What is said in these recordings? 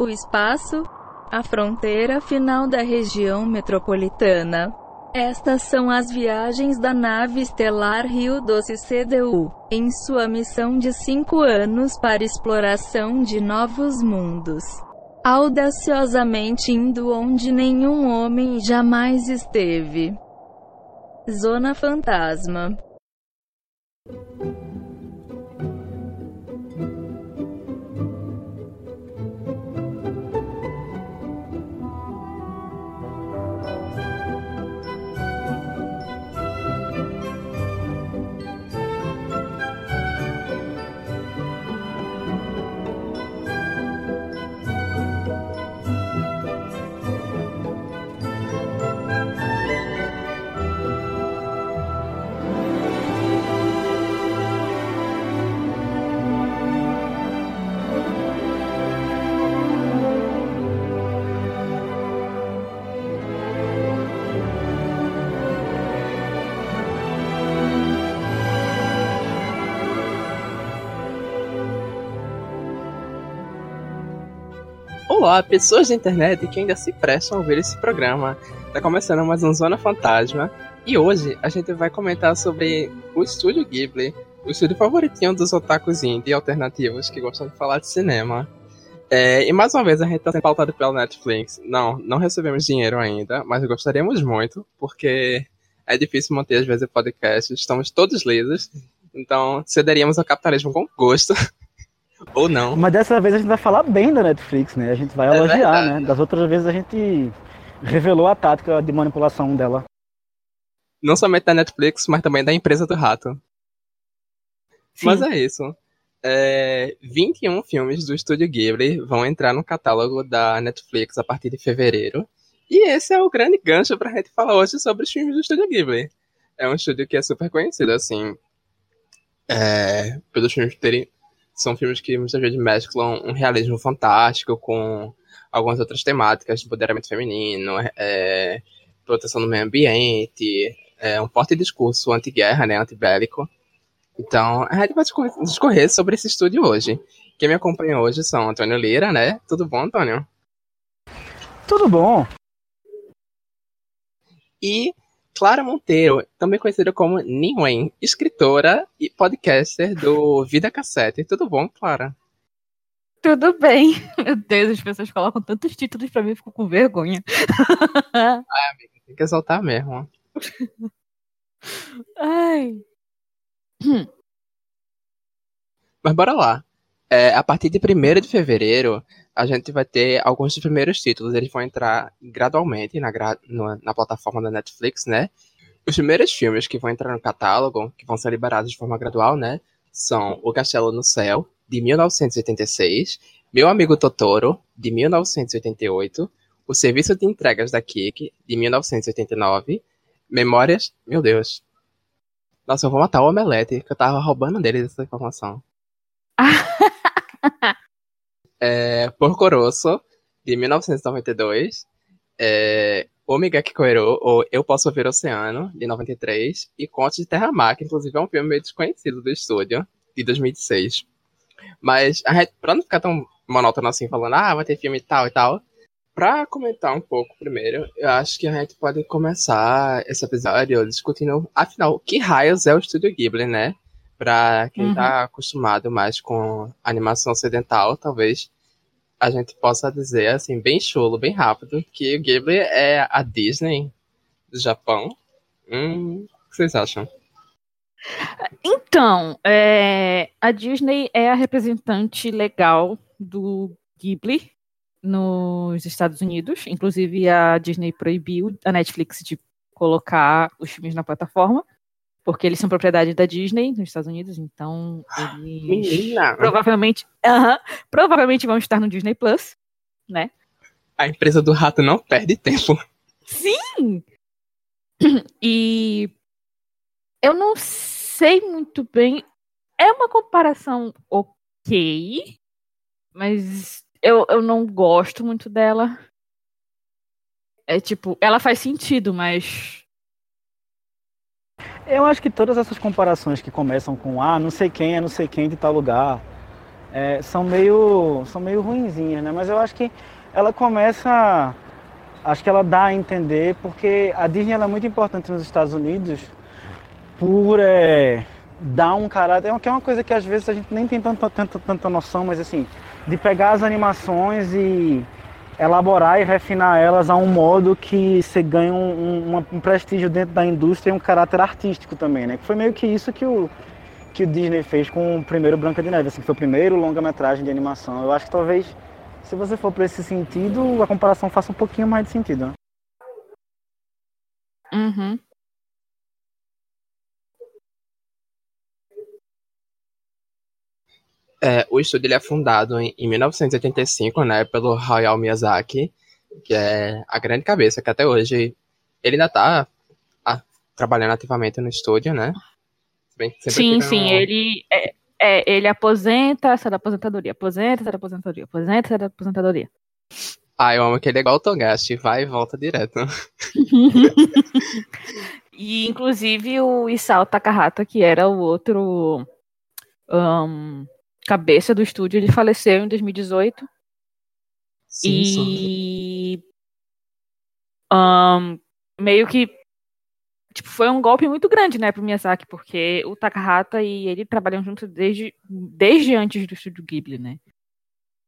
o espaço, a fronteira final da região metropolitana. Estas são as viagens da nave estelar Rio Doce CDU, em sua missão de cinco anos para exploração de novos mundos. Audaciosamente indo onde nenhum homem jamais esteve. Zona Fantasma Olá, pessoas da internet que ainda se prestam a ouvir esse programa. Tá começando mais um Zona Fantasma e hoje a gente vai comentar sobre o estúdio Ghibli, o estúdio favoritinho dos otakus indie alternativos que gostam de falar de cinema. É, e mais uma vez a gente tá sendo pautado pela Netflix. Não, não recebemos dinheiro ainda, mas gostaríamos muito, porque é difícil manter às vezes o podcast, estamos todos lisos, então cederíamos ao capitalismo com gosto. Ou não. Mas dessa vez a gente vai falar bem da Netflix, né? A gente vai é elogiar, verdade. né? Das outras vezes a gente revelou a tática de manipulação dela. Não somente da Netflix, mas também da empresa do rato. Sim. Mas é isso. É, 21 filmes do estúdio Ghibli vão entrar no catálogo da Netflix a partir de fevereiro. E esse é o grande gancho pra gente falar hoje sobre os filmes do estúdio Ghibli. É um estúdio que é super conhecido, assim, é, pelos filmes terem são filmes que muitas vezes mesclam um realismo fantástico com algumas outras temáticas, empoderamento feminino, é, proteção do meio ambiente, é, um forte discurso anti-guerra, né, antibélico. Então, a gente vai discorrer sobre esse estúdio hoje. Quem me acompanha hoje são Antônio Lira, né? Tudo bom, Antônio? Tudo bom. E Clara Monteiro, também conhecida como Ninwen, escritora e podcaster do Vida Cassete. Tudo bom, Clara? Tudo bem. Meu Deus, as pessoas colocam tantos títulos pra mim, e fico com vergonha. ah, amiga, tem que exaltar mesmo. Ai. Mas bora lá. É, a partir de 1 de fevereiro, a gente vai ter alguns dos primeiros títulos, eles vão entrar gradualmente na, gra na plataforma da Netflix, né? Os primeiros filmes que vão entrar no catálogo, que vão ser liberados de forma gradual, né? São O Castelo no Céu, de 1986, Meu Amigo Totoro, de 1988, O Serviço de Entregas da Kik, de 1989, Memórias. Meu Deus. Nossa, eu vou matar o Omelete, que eu tava roubando dele essa informação. é, Porco Rosso, de 1992, é, Omega Kikoero, ou Eu Posso Ver Oceano, de 93, e Contos de Terra Mar, que inclusive é um filme meio desconhecido do estúdio, de 2006. Mas, a gente, pra não ficar tão monótono assim, falando, ah, vai ter filme tal e tal, pra comentar um pouco primeiro, eu acho que a gente pode começar esse episódio discutindo, afinal, que raios é o Estúdio Ghibli, né? Pra quem uhum. tá acostumado mais com animação ocidental, talvez a gente possa dizer, assim, bem chulo, bem rápido, que o Ghibli é a Disney do Japão. Hum, o que vocês acham? Então, é, a Disney é a representante legal do Ghibli nos Estados Unidos. Inclusive, a Disney proibiu a Netflix de colocar os filmes na plataforma. Porque eles são propriedade da Disney nos Estados Unidos, então eles Menina. provavelmente, uh -huh, provavelmente vão estar no Disney Plus, né? A empresa do rato não perde tempo. Sim. E eu não sei muito bem. É uma comparação ok, mas eu, eu não gosto muito dela. É tipo, ela faz sentido, mas eu acho que todas essas comparações que começam com ah, não sei quem é não sei quem de tal lugar, é, são meio são meio ruinzinhas, né? Mas eu acho que ela começa, acho que ela dá a entender porque a Disney é muito importante nos Estados Unidos por é, dar um caráter, que é uma coisa que às vezes a gente nem tem tanta noção, mas assim, de pegar as animações e elaborar e refinar elas a um modo que você ganha um, um, um, prestígio dentro da indústria e um caráter artístico também, né? Que foi meio que isso que o, que o Disney fez com o primeiro Branca de Neve, assim, que foi o primeiro longa-metragem de animação. Eu acho que talvez, se você for para esse sentido, a comparação faça um pouquinho mais de sentido. Né? Uhum. É, o estúdio ele é fundado em, em 1985, né, pelo Hayao Miyazaki, que é a grande cabeça, que até hoje ele ainda está trabalhando ativamente no estúdio, né? sim, sim, um... ele, é, é, ele aposenta, sai da aposentadoria, aposenta, sai da aposentadoria, aposenta, sai da aposentadoria. Ah, eu amo que ele é igual o Togashi, vai e volta direto. e, inclusive, o Isao Takahata, que era o outro um, cabeça do estúdio, ele faleceu em 2018. Sim, e um, meio que tipo, foi um golpe muito grande, né, pro Miyazaki, porque o Takahata e ele trabalham juntos desde, desde antes do estúdio Ghibli, né.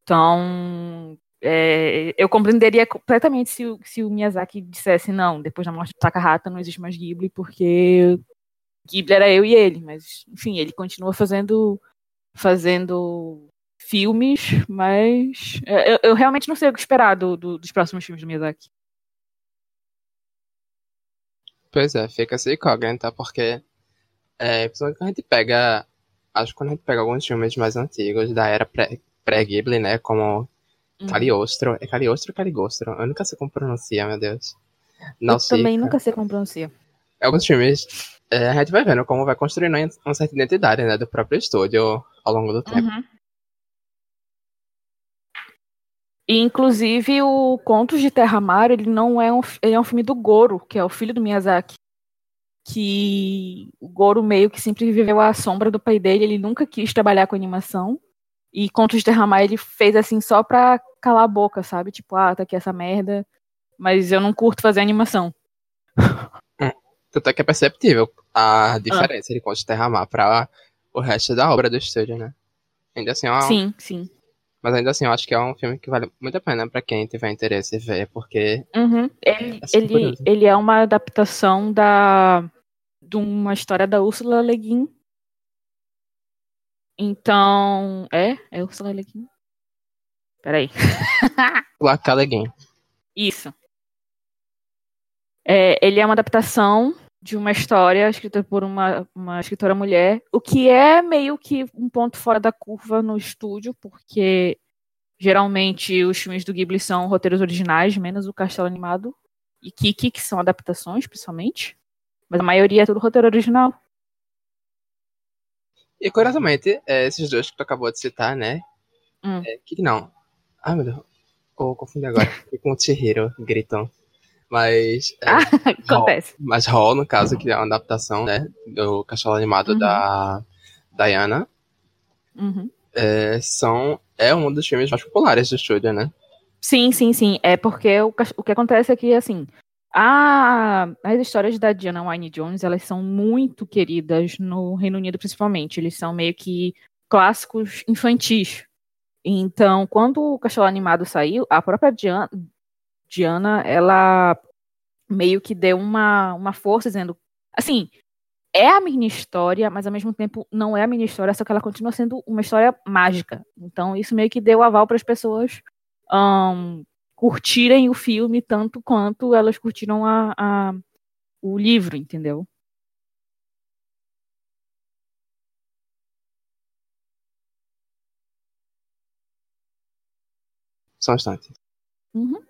Então, é, eu compreenderia completamente se, se o Miyazaki dissesse, não, depois da morte do Takahata não existe mais Ghibli, porque Ghibli era eu e ele, mas, enfim, ele continua fazendo fazendo filmes, mas eu, eu realmente não sei o que esperar do, do, dos próximos filmes do Miyazaki. Pois é, fica essa incógnita, porque é, principalmente quando a gente pega, acho que quando a gente pega alguns filmes mais antigos da era pré-Ghibli, né, como uhum. Caliostro, é Caliostro ou Caligostro? Eu nunca sei como pronuncia, meu Deus. Não eu sei, também nunca sei como pronuncia. Alguns filmes, é, a gente vai vendo como vai construindo uma certa identidade, né, do próprio estúdio ao longo do tempo. Uhum. E, inclusive, o Contos de Terra-Mar, ele não é um, ele é um filme do Goro, que é o filho do Miyazaki. Que o Goro meio que sempre viveu à sombra do pai dele, ele nunca quis trabalhar com animação. E Contos de Terra-Mar ele fez assim só pra calar a boca, sabe? Tipo, ah, tá aqui essa merda, mas eu não curto fazer animação. Tanto é que é perceptível a diferença ah. de Contos de Terra-Mar pra o resto da obra do estúdio, né? Ainda assim, é uma... Sim, sim. Mas ainda assim, eu acho que é um filme que vale muito a pena para quem tiver interesse em ver, porque. Uhum. Ele, é ele, ele, é uma adaptação da de uma história da Ursula Le Guin. Então. É? É Ursula Le Guin? Peraí. Laca Le Guin. Isso. É, ele é uma adaptação de uma história escrita por uma, uma escritora mulher, o que é meio que um ponto fora da curva no estúdio, porque geralmente os filmes do Ghibli são roteiros originais, menos o Castelo Animado e Kiki, que são adaptações, principalmente. Mas a maioria é tudo roteiro original. E curiosamente, é, esses dois que tu acabou de citar, né? Hum. É, Kiki não. Ah, meu Deus. Oh, confundi agora. Fiquei com o Chihiro, gritam. Mas. É, ah, acontece. Hall, mas Hall, no caso, que é uma adaptação, né? Do castelo animado uhum. da Diana. Uhum. É, são, é um dos filmes mais populares do estúdio, né? Sim, sim, sim. É porque o, o que acontece é que, assim, a, as histórias da Diana Wynne Jones, elas são muito queridas no Reino Unido, principalmente. Eles são meio que clássicos infantis. Então, quando o Castelo Animado saiu, a própria Diana, Diana, ela meio que deu uma, uma força dizendo, assim, é a minha história, mas ao mesmo tempo não é a minha história, só que ela continua sendo uma história mágica. Então isso meio que deu aval para as pessoas um, curtirem o filme tanto quanto elas curtiram a, a, o livro, entendeu? Só um instante. Uhum.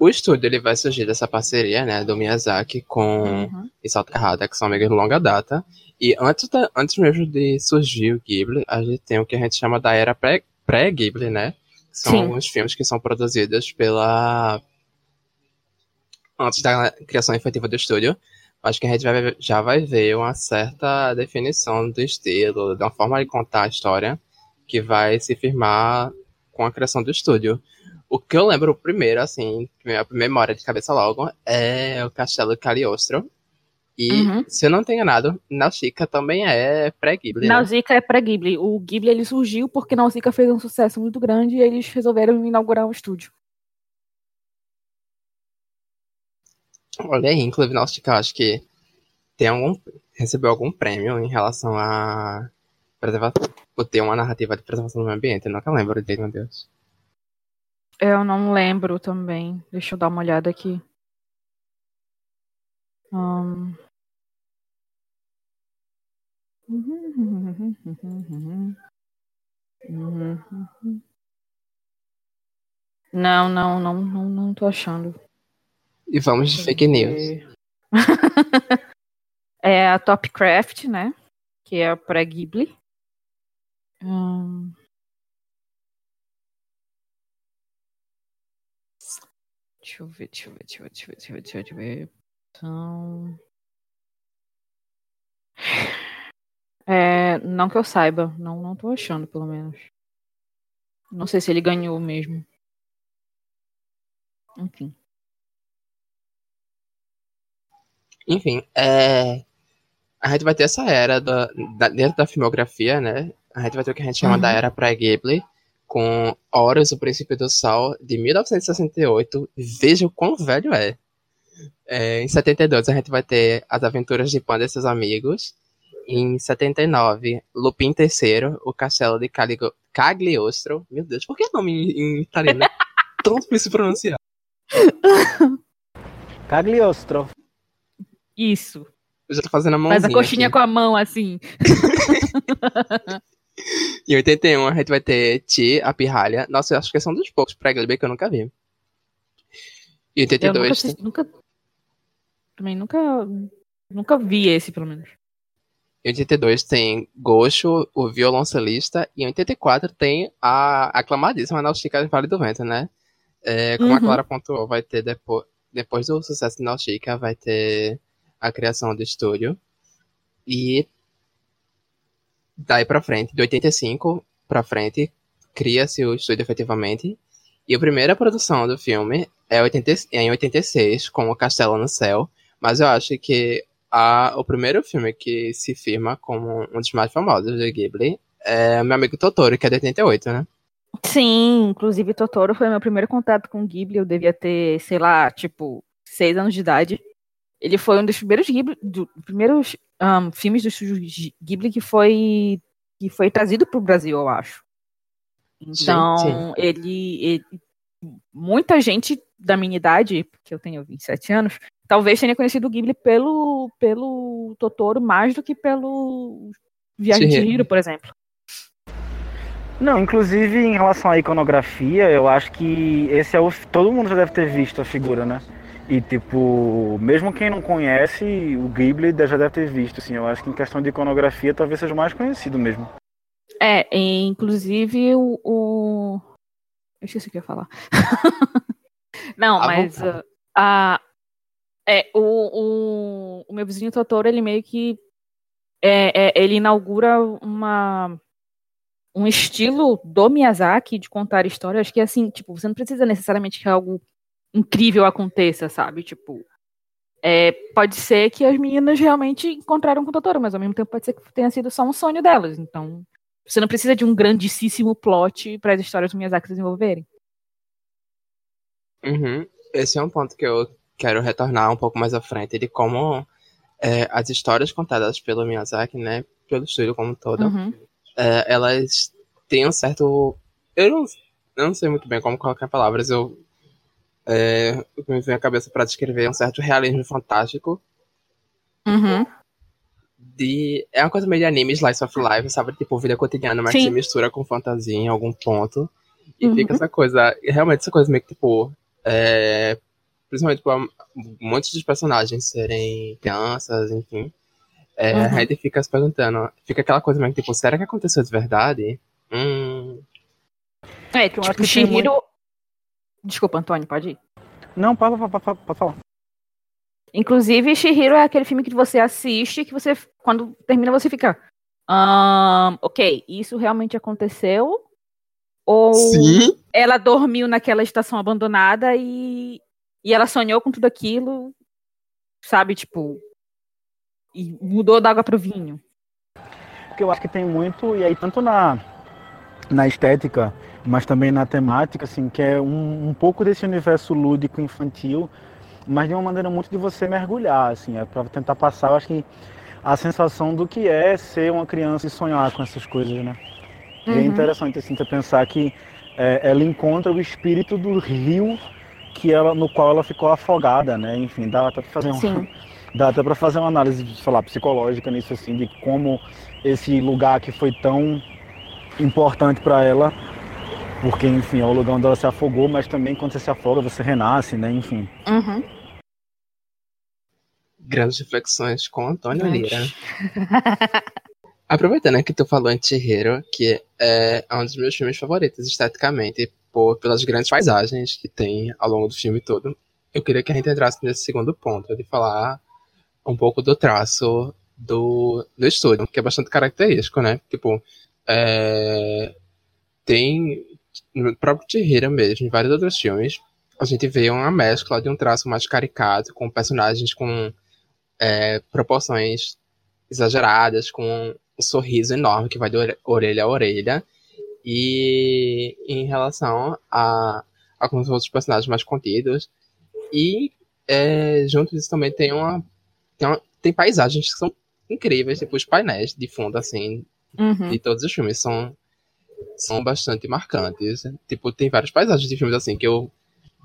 O estúdio ele vai surgir dessa parceria, né, do Miyazaki com uhum. Isao que são amigos de longa data. E antes, da, antes mesmo de surgir o Ghibli, a gente tem o que a gente chama da era pré-Ghibli, né? Que são Sim. alguns filmes que são produzidos pela, antes da criação efetiva do estúdio, acho que a gente vai, já vai ver uma certa definição do estilo, da forma de contar a história, que vai se firmar com a criação do estúdio. O que eu lembro primeiro, assim, a primeira memória de cabeça logo, é o Castelo Cagliostro. E, uhum. se eu não tenho nada, Nausicaa também é pré-Ghibli. Né? Nausicaa é pré-Ghibli. O Ghibli ele surgiu porque Nausicaa fez um sucesso muito grande e eles resolveram inaugurar um estúdio. Olha aí, inclusive Nausicaa, acho que tem algum, recebeu algum prêmio em relação a preservação, por ter uma narrativa de preservação do meio ambiente. Eu nunca lembro dele, meu Deus. Eu não lembro também. Deixa eu dar uma olhada aqui. Um... Não, não, não, não, não tô achando. E vamos de fake news. é a Topcraft, né? Que é a pré-Ghibli. Hum... Deixa eu ver, deixa eu ver, deixa eu ver, deixa eu ver, deixa eu ver, deixa eu ver. Então. É, não que eu saiba, não, não tô achando, pelo menos. Não sei se ele ganhou mesmo. Enfim. Enfim, é... a gente vai ter essa era da, da, dentro da filmografia, né? A gente vai ter o que a gente chama uhum. da era pré-Ghibli, com Horas, o Príncipe do Sol, de 1968. Veja o quão velho é. é. Em 72, a gente vai ter As Aventuras de Panda e seus amigos. Em 79, Lupin III, O Castelo de Caligo... Cagliostro. Meu Deus, por que nome em, em italiano é tão difícil pronunciar? Cagliostro. Isso. Eu já tô fazendo a mãozinha. Faz a coxinha aqui. com a mão, assim. em 81, a gente vai ter Ti, a pirralha. Nossa, eu acho que são dos poucos pré que eu nunca vi. Em 82... Eu nunca, assisti, nunca... Também nunca... Nunca vi esse, pelo menos. Em 82 tem Gosho, o violoncelista. E em 84 tem a aclamadíssima Nausicaa de Vale do Vento, né? É, como uhum. a Clara pontuou, vai ter depois, depois do sucesso de Nausicaa, vai ter a criação do estúdio. E daí pra frente, de 85 pra frente, cria-se o estúdio efetivamente. E a primeira produção do filme é, 80, é em 86, com o Castelo no Céu. Mas eu acho que a, o primeiro filme que se firma como um dos mais famosos do Ghibli é Meu Amigo Totoro, que é de 88, né? Sim, inclusive Totoro foi meu primeiro contato com Ghibli. Eu devia ter, sei lá, tipo, seis anos de idade. Ele foi um dos primeiros Ghibli, do, primeiros um, filmes do estúdio Ghibli que foi que foi trazido para o Brasil, eu acho. Então, ele, ele, muita gente da minha idade, porque eu tenho 27 anos, talvez tenha conhecido o Ghibli pelo pelo Totoro mais do que pelo Viagem de Hiro, por exemplo. Não, inclusive em relação à iconografia, eu acho que esse é o todo mundo já deve ter visto a figura, né? E, tipo, mesmo quem não conhece, o Ghibli já deve ter visto, assim. Eu acho que em questão de iconografia, talvez seja o mais conhecido mesmo. É, inclusive o... o... Eu esqueci o que eu ia falar. não, a mas... Uh, a... É, o, o, o meu vizinho Totoro, ele meio que... É, é, ele inaugura uma um estilo do Miyazaki de contar histórias Acho que assim, tipo, você não precisa necessariamente que algo incrível aconteça, sabe? Tipo, é, pode ser que as meninas realmente encontraram com o Totoro, mas ao mesmo tempo pode ser que tenha sido só um sonho delas. Então, você não precisa de um grandíssimo plot para as histórias do Miyazaki se desenvolverem. Uhum. Esse é um ponto que eu quero retornar um pouco mais à frente, de como é, as histórias contadas pelo Miyazaki, né, pelo estúdio como todo, uhum. é, elas têm um certo... Eu não, eu não sei muito bem como colocar palavras, eu é, o que me vem à cabeça para descrever é um certo realismo fantástico. Uhum. De, é uma coisa meio de anime, slice of life, sabe? Tipo, vida cotidiana, mas Sim. se mistura com fantasia em algum ponto. E uhum. fica essa coisa, realmente essa coisa meio que, tipo, é, principalmente tipo, muitos dos personagens serem crianças, enfim. É, uhum. A gente fica se perguntando, fica aquela coisa meio que, tipo, será que aconteceu de verdade? Hum. É, tipo, Shihiro, Desculpa, Antônio, pode ir. Não, pode, pode, pode, falar. Inclusive, Shihiro é aquele filme que você assiste que você, quando termina, você fica. Um, ok, isso realmente aconteceu? Ou Sim. ela dormiu naquela estação abandonada e, e ela sonhou com tudo aquilo, sabe? Tipo. E mudou da água pro vinho. Porque eu acho que tem muito, e aí tanto na, na estética, mas também na temática, assim, que é um, um pouco desse universo lúdico infantil, mas de uma maneira muito de você mergulhar, assim, é para tentar passar, eu acho que a sensação do que é ser uma criança e sonhar com essas coisas, né? E é Uhum. interessante assim você pensar que é, ela encontra o espírito do rio que ela no qual ela ficou afogada, né? Enfim, dá até para fazer um, dá até para fazer uma análise, sei lá, psicológica nisso assim de como esse lugar que foi tão importante para ela, porque enfim, é o lugar onde ela se afogou, mas também quando você se afoga, você renasce, né? Enfim. Uhum. Grandes reflexões com Antônio. Lira. Aproveitando né, que tu falou em Chihiro, que é um dos meus filmes favoritos esteticamente, por, pelas grandes paisagens que tem ao longo do filme todo, eu queria que a gente entrasse nesse segundo ponto, de falar um pouco do traço do, do estúdio, que é bastante característico, né? Tipo, é, tem no próprio Chihiro mesmo, em vários outros filmes, a gente vê uma mescla de um traço mais caricato, com personagens com é, proporções exageradas, com um sorriso enorme que vai de ore- orelha a orelha. E em relação a alguns outros personagens mais contidos. E é, junto disso também tem uma, tem uma- tem paisagens que são incríveis, tipo os painéis de fundo, assim, Uhum. de todos os filmes são, são bastante marcantes. Tipo, tem várias paisagens de filmes assim que eu.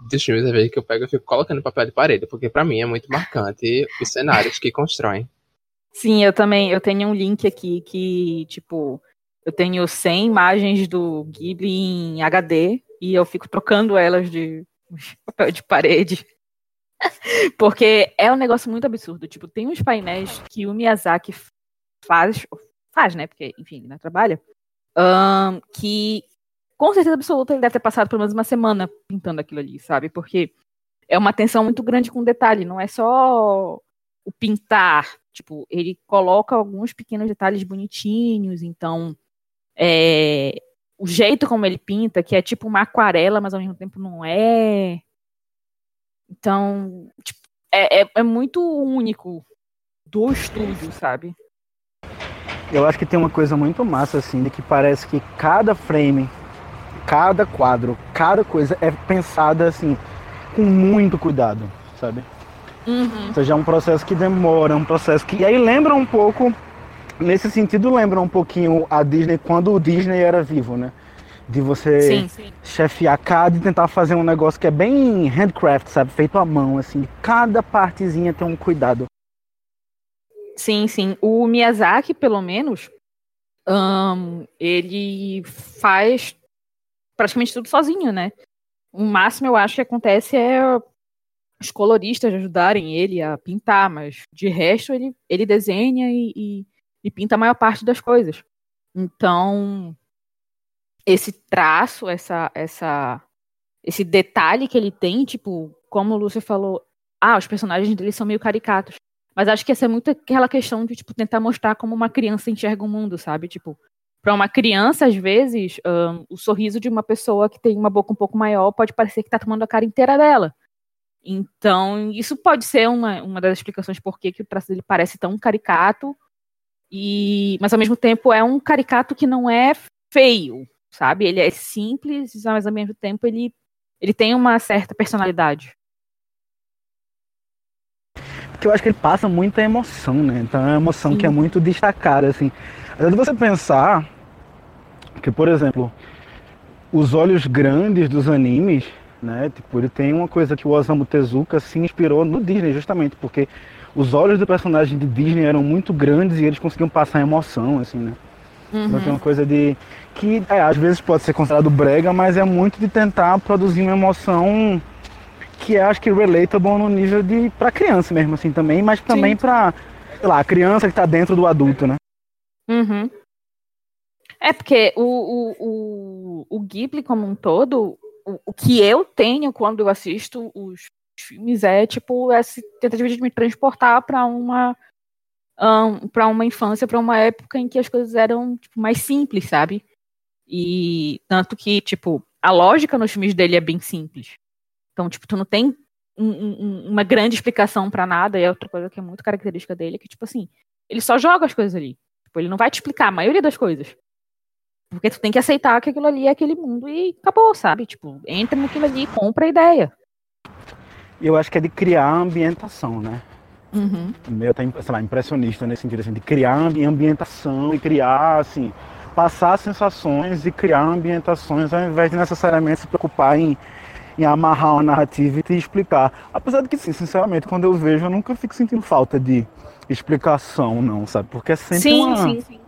Dos filmes, às vezes, que eu pego e fico colocando papel de parede, porque pra mim é muito marcante os cenários que constroem. Sim, eu também. Eu tenho um link aqui que, tipo, eu tenho 100 imagens do Ghibli em HD e eu fico trocando elas de papel de parede. Porque é um negócio muito absurdo. Tipo, tem uns painéis que o Miyazaki faz, faz, né? Porque, enfim, ele não trabalha. ahn, que com certeza absoluta ele deve ter passado pelo menos uma semana pintando aquilo ali, sabe? Porque é uma atenção muito grande com detalhe, não é só o pintar. Tipo, ele coloca alguns pequenos detalhes bonitinhos, então é, o jeito como ele pinta, que é tipo uma aquarela, mas ao mesmo tempo não é. Então, tipo, é, é, é muito único do estúdio, sabe? Eu acho que tem uma coisa muito massa, assim, de que parece que cada frame, cada quadro, cada coisa é pensada, assim, com muito cuidado, sabe? Uhum. Ou seja, é um processo que demora, é um processo que. E aí lembra um pouco, nesse sentido, lembra um pouquinho a Disney quando o Disney era vivo, né? De você Sim, sim. chefiar cada e tentar fazer um negócio que é bem handcraft, sabe? Feito à mão, assim. Cada partezinha tem um cuidado. Sim, sim. O Miyazaki, pelo menos, ahn, ele faz praticamente tudo sozinho, né? O máximo eu acho que acontece é os coloristas ajudarem ele a pintar, mas de resto ele, ele desenha e, e- e pinta a maior parte das coisas. Então, esse traço, essa, essa, esse detalhe que ele tem, tipo, como o Lúcio falou, ah, os personagens dele são meio caricatos. Mas acho que essa é muito aquela questão de, tipo, tentar mostrar como uma criança enxerga o mundo, sabe? Tipo, para uma criança, às vezes, ahn, o sorriso de uma pessoa que tem uma boca um pouco maior pode parecer que tá tomando a cara inteira dela. Então, isso pode ser uma, uma das explicações por que que o traço dele parece tão caricato, e mas ao mesmo tempo é um caricato que não é feio, sabe? Ele é simples, mas ao mesmo tempo ele, ele tem uma certa personalidade. Porque eu acho que ele passa muita emoção, né? Então é uma emoção Sim. que é muito destacada, assim. Às vezes você pensar que, por exemplo, os olhos grandes dos animes, né? Tipo, ele tem uma coisa que o Osamu Tezuka se inspirou no Disney, justamente, porque os olhos do personagem de Disney eram muito grandes e eles conseguiam passar emoção, assim, né? Então tem uma coisa de. que é, às vezes pode ser considerado brega, mas é muito de tentar produzir uma emoção que é, acho que, relatable no nível de. pra criança mesmo, assim, também, mas também pra. sei lá, a criança que tá dentro do adulto, né? Uhum. É porque o, o, o, o Ghibli como um todo, o, o que eu tenho quando eu assisto os filmes é tipo essa tentativa de me transportar para uma um, para uma infância, para uma época em que as coisas eram tipo, mais simples, sabe? E tanto que, tipo, a lógica nos filmes dele é bem simples. Então, tipo, tu não tem um, um, uma grande explicação para nada, e é outra coisa que é muito característica dele, que, tipo assim, ele só joga as coisas ali. Tipo, ele não vai te explicar a maioria das coisas. Porque tu tem que aceitar que aquilo ali é aquele mundo e acabou, sabe? Tipo, entra naquilo ali, compra a ideia. Eu acho que é de criar a ambientação, né? Uhum. Meio até, sei lá, impressionista nesse sentido, assim, de criar ambientação e criar, assim, passar sensações e criar ambientações ao invés de necessariamente se preocupar em, em amarrar uma narrativa e explicar. Apesar de que, sim, sinceramente, quando eu vejo, eu nunca fico sentindo falta de explicação, não, sabe? Porque é sempre sim, uma... Sim, sim,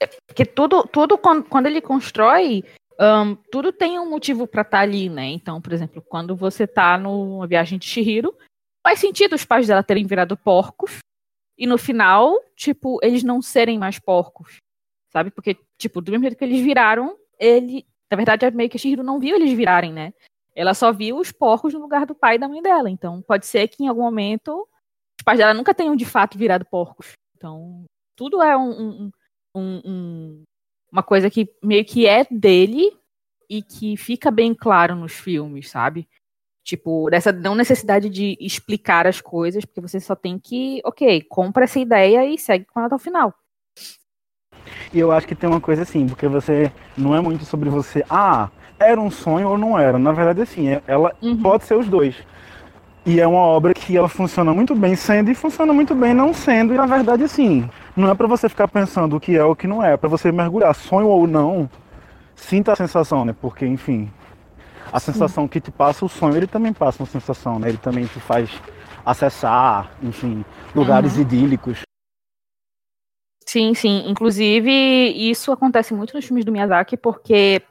é Porque tudo, tudo quando, quando ele constrói um, tudo tem um motivo para estar tá ali, né? Então, por exemplo, quando você tá numa viagem de Shihiro, faz sentido os pais dela terem virado porcos e no final, tipo, eles não serem mais porcos, sabe? Porque, tipo, do mesmo jeito que eles viraram, ele, na verdade, é meio que a Shihiro não viu eles virarem, né? Ela só viu os porcos no lugar do pai e da mãe dela. Então, pode ser que em algum momento os pais dela nunca tenham de fato virado porcos. Então, tudo é um, um, um, um uma coisa que meio que é dele e que fica bem claro nos filmes, sabe? Tipo, dessa não necessidade de explicar as coisas, porque você só tem que, ok, compra essa ideia e segue com ela até o final. E eu acho que tem uma coisa assim, porque você não é muito sobre você, ah, era um sonho ou não era. Na verdade, assim, é, ela uhum. pode ser os dois. E é uma obra que ela funciona muito bem sendo e funciona muito bem não sendo. E na verdade, assim, não é para você ficar pensando o que é ou o que não é, é para você mergulhar, sonho ou não, sinta a sensação, né? Porque, enfim, a sensação Sim. que te passa o sonho, ele também passa uma sensação, né? Ele também te faz acessar, enfim, lugares uhum. idílicos. Sim, sim. Inclusive, isso acontece muito nos filmes do Miyazaki, porque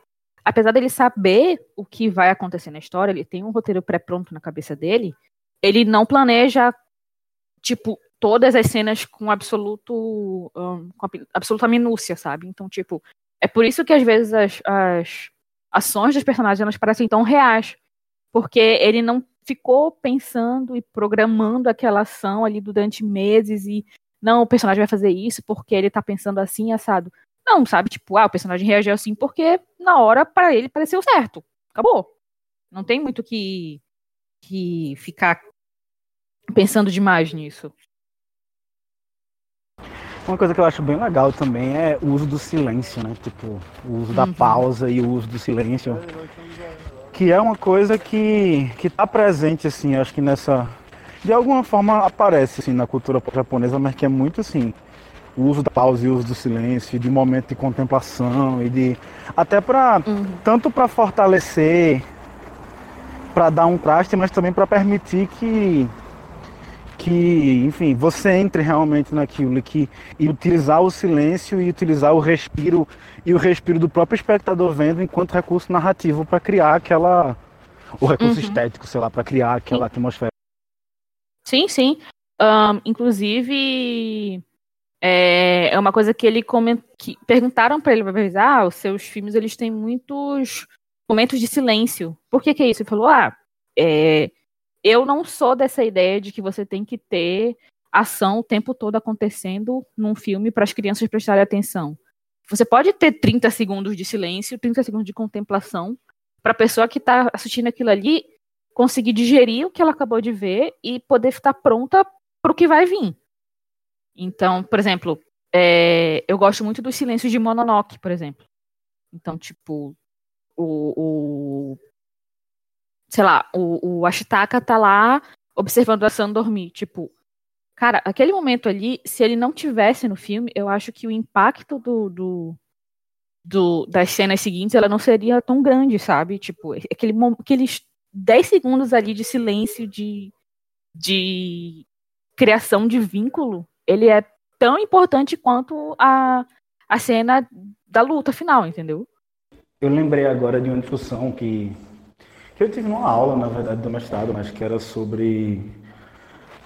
apesar dele saber o que vai acontecer na história, ele tem um roteiro pré-pronto na cabeça dele, ele não planeja, tipo, todas as cenas com absoluto um, com absoluta minúcia, sabe? Então, tipo, é por isso que às vezes as, as ações dos personagens elas parecem tão reais, porque ele não ficou pensando e programando aquela ação ali durante meses e não, o personagem vai fazer isso porque ele tá pensando assim, assado. Não, sabe? Tipo, ah, o personagem reagiu assim porque na hora para ele pareceu certo. Acabou. Não tem muito que que ficar pensando demais nisso. Uma coisa que eu acho bem legal também é o uso do silêncio, né? Tipo, o uso da uhum. pausa e o uso do silêncio. Que é uma coisa que, que tá presente, assim, acho que nessa. De alguma forma aparece, assim, na cultura japonesa, mas que é muito, assim, o uso da pausa e o uso do silêncio, de momento de contemplação e de. Até para. Uhum. Tanto para fortalecer, para dar um traste, mas também para permitir que que, enfim, você entre realmente naquilo que, e utilizar o silêncio e utilizar o respiro e o respiro do próprio espectador vendo enquanto recurso narrativo para criar aquela o recurso uhum. estético, sei lá, para criar aquela sim. atmosfera. Sim, sim. Um, inclusive é, é, uma coisa que ele coment... que perguntaram para ele, ah, os seus filmes eles têm muitos momentos de silêncio. Por que que é isso? Ele falou, ah, é, eu não sou dessa ideia de que você tem que ter ação o tempo todo acontecendo num filme para as crianças prestarem atenção. Você pode ter 30 segundos de silêncio, 30 segundos de contemplação, para a pessoa que está assistindo aquilo ali conseguir digerir o que ela acabou de ver e poder estar pronta para o que vai vir. Então, por exemplo, é, eu gosto muito dos silêncios de Mononoke, por exemplo. Então, tipo, o, o sei lá, o, o Ashitaka tá lá observando a Sam dormir. Tipo, cara, aquele momento ali, se ele não tivesse no filme, eu acho que o impacto do, do, do das cenas seguintes ela não seria tão grande, sabe? Tipo, aquele, aqueles 10 segundos ali de silêncio, de, de criação de vínculo, ele é tão importante quanto a, a cena da luta final, entendeu? Eu lembrei agora de uma discussão que que eu tive numa aula, na verdade, do mestrado, mas que era sobre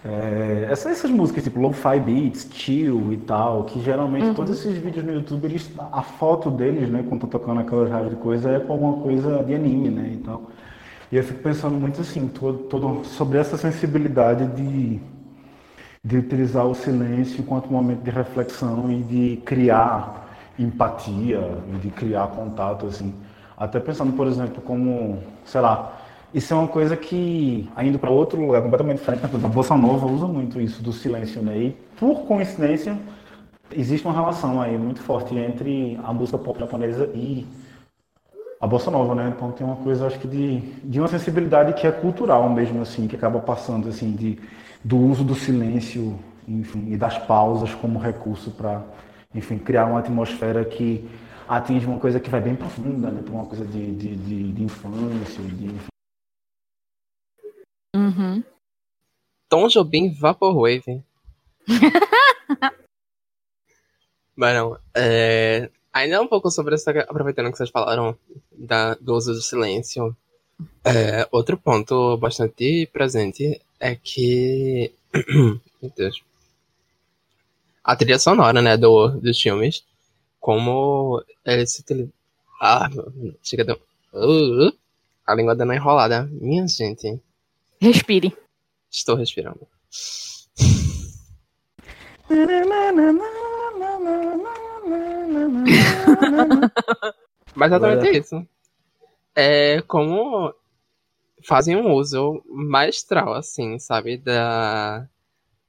É, essas, essas, músicas tipo lo-fi beats, chill e tal, que geralmente uhum. todos esses vídeos no YouTube, eles, a foto deles, né, quando estão tocando aquelas rádios de coisa, é com alguma coisa de anime, né, e tal. E eu fico pensando muito assim, todo, todo, sobre essa sensibilidade de, de utilizar o silêncio enquanto momento de reflexão e de criar empatia, e de criar contato, assim. Até pensando, por exemplo, como, sei lá, isso é uma coisa que, indo para outro lugar completamente diferente, né? a Bossa Nova usa muito isso do silêncio, né? E, por coincidência, existe uma relação aí muito forte entre a música pop japonesa e a Bossa Nova, né? Então tem uma coisa, acho que, de, de uma sensibilidade que é cultural mesmo, assim, que acaba passando, assim, de, do uso do silêncio, enfim, e das pausas como recurso para, enfim, criar uma atmosfera que atinge uma coisa que vai bem profunda, né? Uma coisa de, de, de, de infância, de, enfim, Uhum. Tom Jobim Vaporwave. Mas não, é... ainda um pouco sobre essa. Aproveitando que vocês falaram da, do uso do silêncio. É, outro ponto bastante presente é que. Meu Deus. A trilha sonora, né, do, dos filmes. Como eles se. Ah, chega de. Uh, a língua dando uma enrolada. Minha gente. Respire. Estou respirando. Mas exatamente isso. É como fazem um uso maestral, assim, sabe? Da...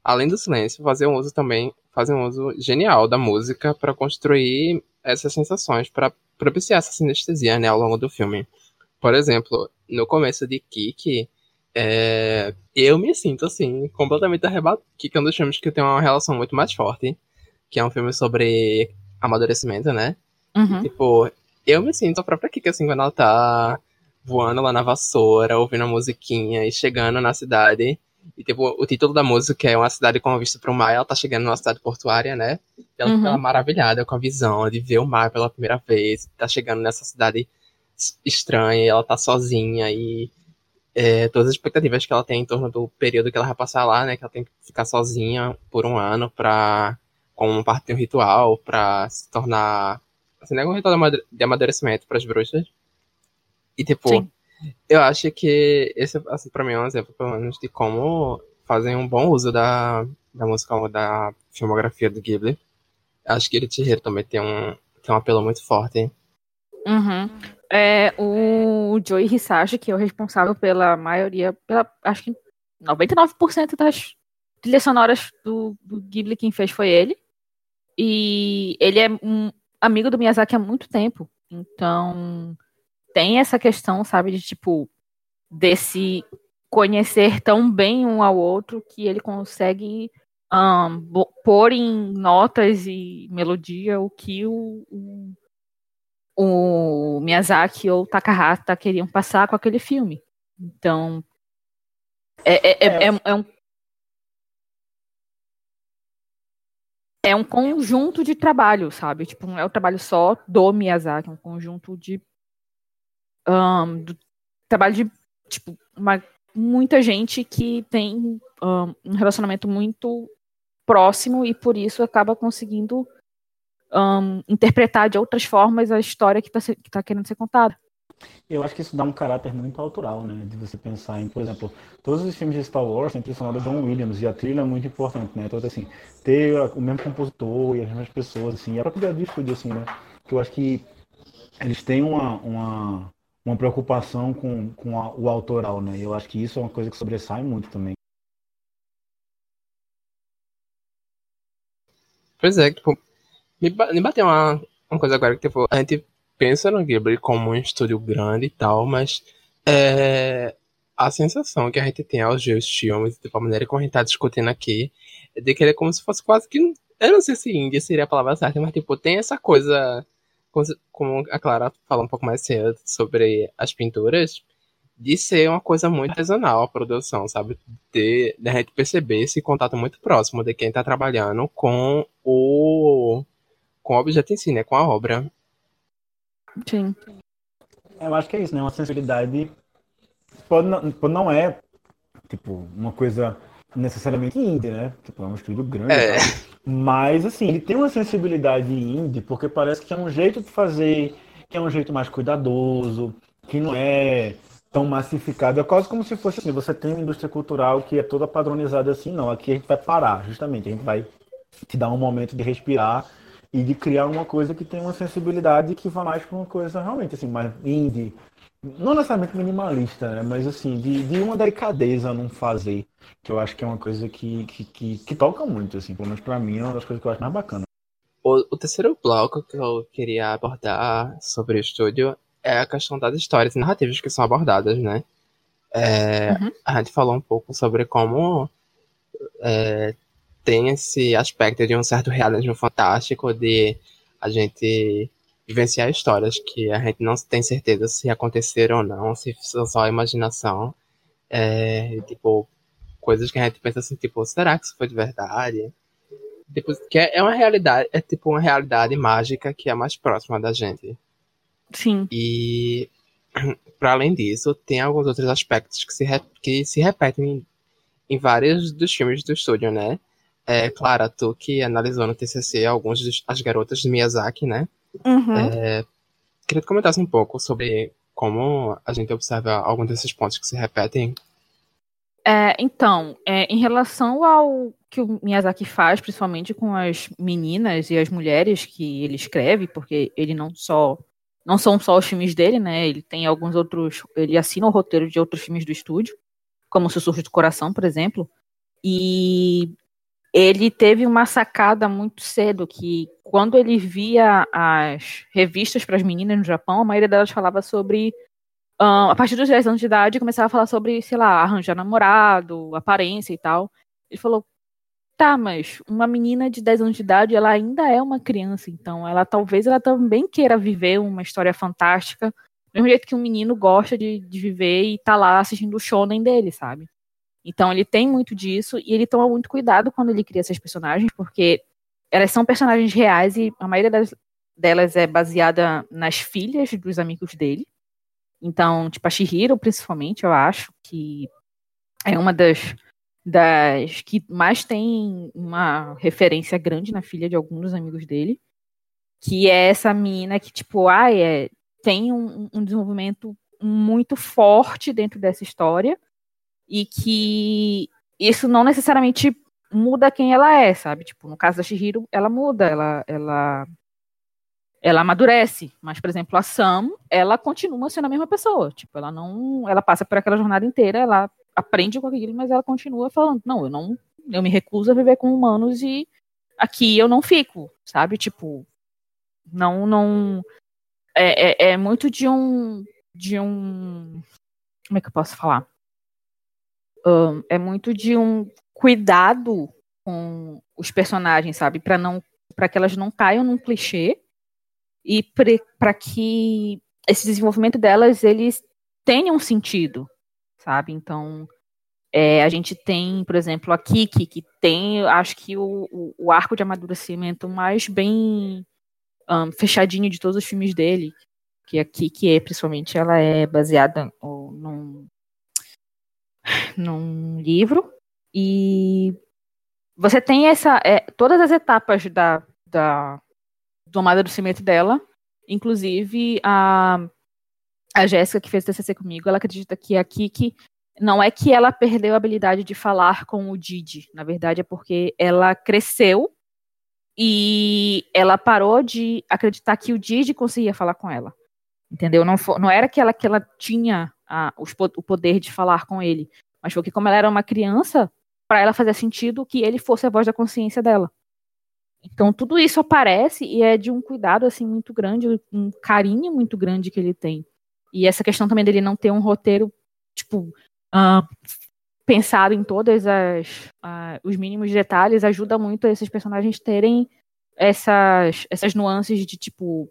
Além do silêncio, fazer um uso também, fazem um uso genial da música para construir essas sensações, para propiciar essa sinestesia, né, ao longo do filme. Por exemplo, no começo de Kiki, é, eu me sinto, assim, completamente arrebatado. Que é um dos filmes que tem uma relação muito mais forte. Que é um filme sobre amadurecimento, né? Uhum. Tipo, eu me sinto a própria Kika, assim, quando ela tá voando lá na vassoura, ouvindo a musiquinha e chegando na cidade. E, tipo, o título da música é Uma Cidade com a Vista pro Mar. Ela tá chegando numa cidade portuária, né? E ela uhum. fica maravilhada com a visão de ver o mar pela primeira vez. Tá chegando nessa cidade estranha e ela tá sozinha e é, todas as expectativas que ela tem em torno do período que ela vai passar lá, né? Que ela tem que ficar sozinha por um ano pra, como parte de um ritual, pra se tornar, assim, né, um ritual de amadurecimento para as bruxas. E, tipo, Sim. eu acho que esse, assim, pra mim é um exemplo, pelo menos, de como fazem um bom uso da, da música, da filmografia do Ghibli. Acho que ele Chihiro também tem um, tem um apelo muito forte. Uhum é o Joey Hisashi, que é o responsável pela maioria, pela, acho que 99% das trilhas sonoras do, do Ghibli quem fez foi ele. E ele é um amigo do Miyazaki há muito tempo. Então, tem essa questão, sabe, de tipo, desse conhecer tão bem um ao outro que ele consegue um, pôr em notas e melodia o que o, o o Miyazaki ou o Takahata queriam passar com aquele filme. Então, é, é, é, é, é um é um conjunto de trabalho, sabe? Tipo, não é o trabalho só do Miyazaki, é um conjunto de um, trabalho de tipo uma, muita gente que tem um, um relacionamento muito próximo e por isso acaba conseguindo interpretar de outras formas a história que está tá querendo ser contada. Eu acho que isso dá um caráter muito autoral, né? De você pensar em, por exemplo, todos os filmes de Star Wars têm trilha do John Williams e a trilha é muito importante, né? Então, assim, ter o mesmo compositor e as mesmas pessoas, assim, e a própria Discord, assim, né? Que eu acho que eles têm uma, uma, uma preocupação com, com a, o autoral, né? E eu acho que isso é uma coisa que sobressai muito também. Pois é, tipo, me bateu uma, uma coisa agora que, tipo, a gente pensa no Ghibli como um estúdio grande e tal, mas é, a sensação que a gente tem aos ver os filmes, tipo, a maneira como a gente tá discutindo aqui, é de que ele é como se fosse quase que. Eu não sei se índia seria a palavra certa, mas, tipo, tem essa coisa. Como a Clara falou um pouco mais cedo sobre as pinturas, de ser uma coisa muito artesanal a produção, sabe? De, de a gente perceber esse contato muito próximo de quem tá trabalhando com o com o objeto em si, né? Com a obra. Sim. Eu acho que é isso, né? Uma sensibilidade. Pode não, pode não é, tipo, uma coisa necessariamente indie, né? Tipo, é um estúdio grande. É. Mas, assim, ele tem uma sensibilidade indie, porque parece que é um jeito de fazer, que é um jeito mais cuidadoso, que não é tão massificado. É quase como se fosse assim, você tem uma indústria cultural que é toda padronizada assim, não. Aqui a gente vai parar, justamente. A gente vai te dar um momento de respirar e de criar uma coisa que tem uma sensibilidade que vá mais para uma coisa realmente assim, mais indie, não necessariamente minimalista, né? mas assim, de, de uma delicadeza não fazer, que eu acho que é uma coisa que, que, que, que toca muito, assim, pelo menos pra mim é uma das coisas que eu acho mais bacana. O, o terceiro bloco que eu queria abordar sobre o estúdio é a questão das histórias e narrativas que são abordadas, né? É, uhum. A gente falou um pouco sobre como é, tem esse aspecto de um certo realismo fantástico, de a gente vivenciar histórias que a gente não tem certeza se aconteceram ou não, se são só imaginação. É, tipo, coisas que a gente pensa assim, tipo, será que isso foi de verdade? Tipo, que é uma realidade, é tipo uma realidade mágica que é mais próxima da gente. Sim. E, para além disso, tem alguns outros aspectos que se, que se repetem em, em vários dos filmes do estúdio, né? É, Clara, tu que analisou no TCC alguns das garotas de Miyazaki, né? Uhum. É, queria que comentasse um pouco sobre como a gente observa alguns desses pontos que se repetem. É, então, é, em relação ao que o Miyazaki faz, principalmente com as meninas e as mulheres que ele escreve, porque ele não só não são só os filmes dele, né? Ele tem alguns outros, ele assina o roteiro de outros filmes do estúdio, como Sussurro do Coração, por exemplo. E ele teve uma sacada muito cedo que quando ele via as revistas para as meninas no Japão, a maioria delas falava sobre uh, a partir dos 10 anos de idade começava a falar sobre, sei lá, arranjar namorado, aparência e tal. Ele falou: "Tá, mas uma menina de 10 anos de idade, ela ainda é uma criança, então ela talvez ela também queira viver uma história fantástica, do mesmo jeito que um menino gosta de, de viver e tá lá assistindo o shonen dele, sabe?" Então ele tem muito disso e ele toma muito cuidado quando ele cria essas personagens, porque elas são personagens reais e a maioria das, delas é baseada nas filhas dos amigos dele. Então, tipo, a Shihiro, principalmente, eu acho que é uma das, das que mais tem uma referência grande na filha de alguns dos amigos dele. Que é essa menina que, tipo, ah, é, tem um, um desenvolvimento muito forte dentro dessa história e que isso não necessariamente muda quem ela é, sabe? Tipo, no caso da Shihiro, ela muda, ela, ela, ela amadurece. Mas, por exemplo, a Sam, ela continua sendo a mesma pessoa. Tipo, ela não, ela passa por aquela jornada inteira, ela aprende com aquilo, mas ela continua falando, não, eu não, eu me recuso a viver com humanos e aqui eu não fico, sabe? Tipo, não, não, é, é, é muito de um, de um, como é que eu posso falar? É muito de um cuidado com os personagens, sabe? Para não para que elas não caiam num clichê e para que esse desenvolvimento delas eles tenham sentido, sabe? Então, é, a gente tem, por exemplo, a Kiki, que tem, acho que o, o, o arco de amadurecimento mais bem um, fechadinho de todos os filmes dele, que a Kiki é, principalmente, ela é baseada num, num livro e você tem essa é, todas as etapas da, da do amadurecimento dela, inclusive a a Jéssica que fez TCC comigo, ela acredita que a Kiki não é que ela perdeu a habilidade de falar com o Didi, na verdade é porque ela cresceu e ela parou de acreditar que o Didi conseguia falar com ela. Entendeu? Não, for, não era que ela, que ela tinha a, os, o poder de falar com ele, mas foi que, como ela era uma criança, para ela fazia sentido que ele fosse a voz da consciência dela. Então tudo isso aparece e é de um cuidado assim muito grande, um carinho muito grande que ele tem. E essa questão também dele não ter um roteiro tipo uh, pensado em todos uh, os mínimos detalhes ajuda muito esses personagens terem essas essas nuances de tipo,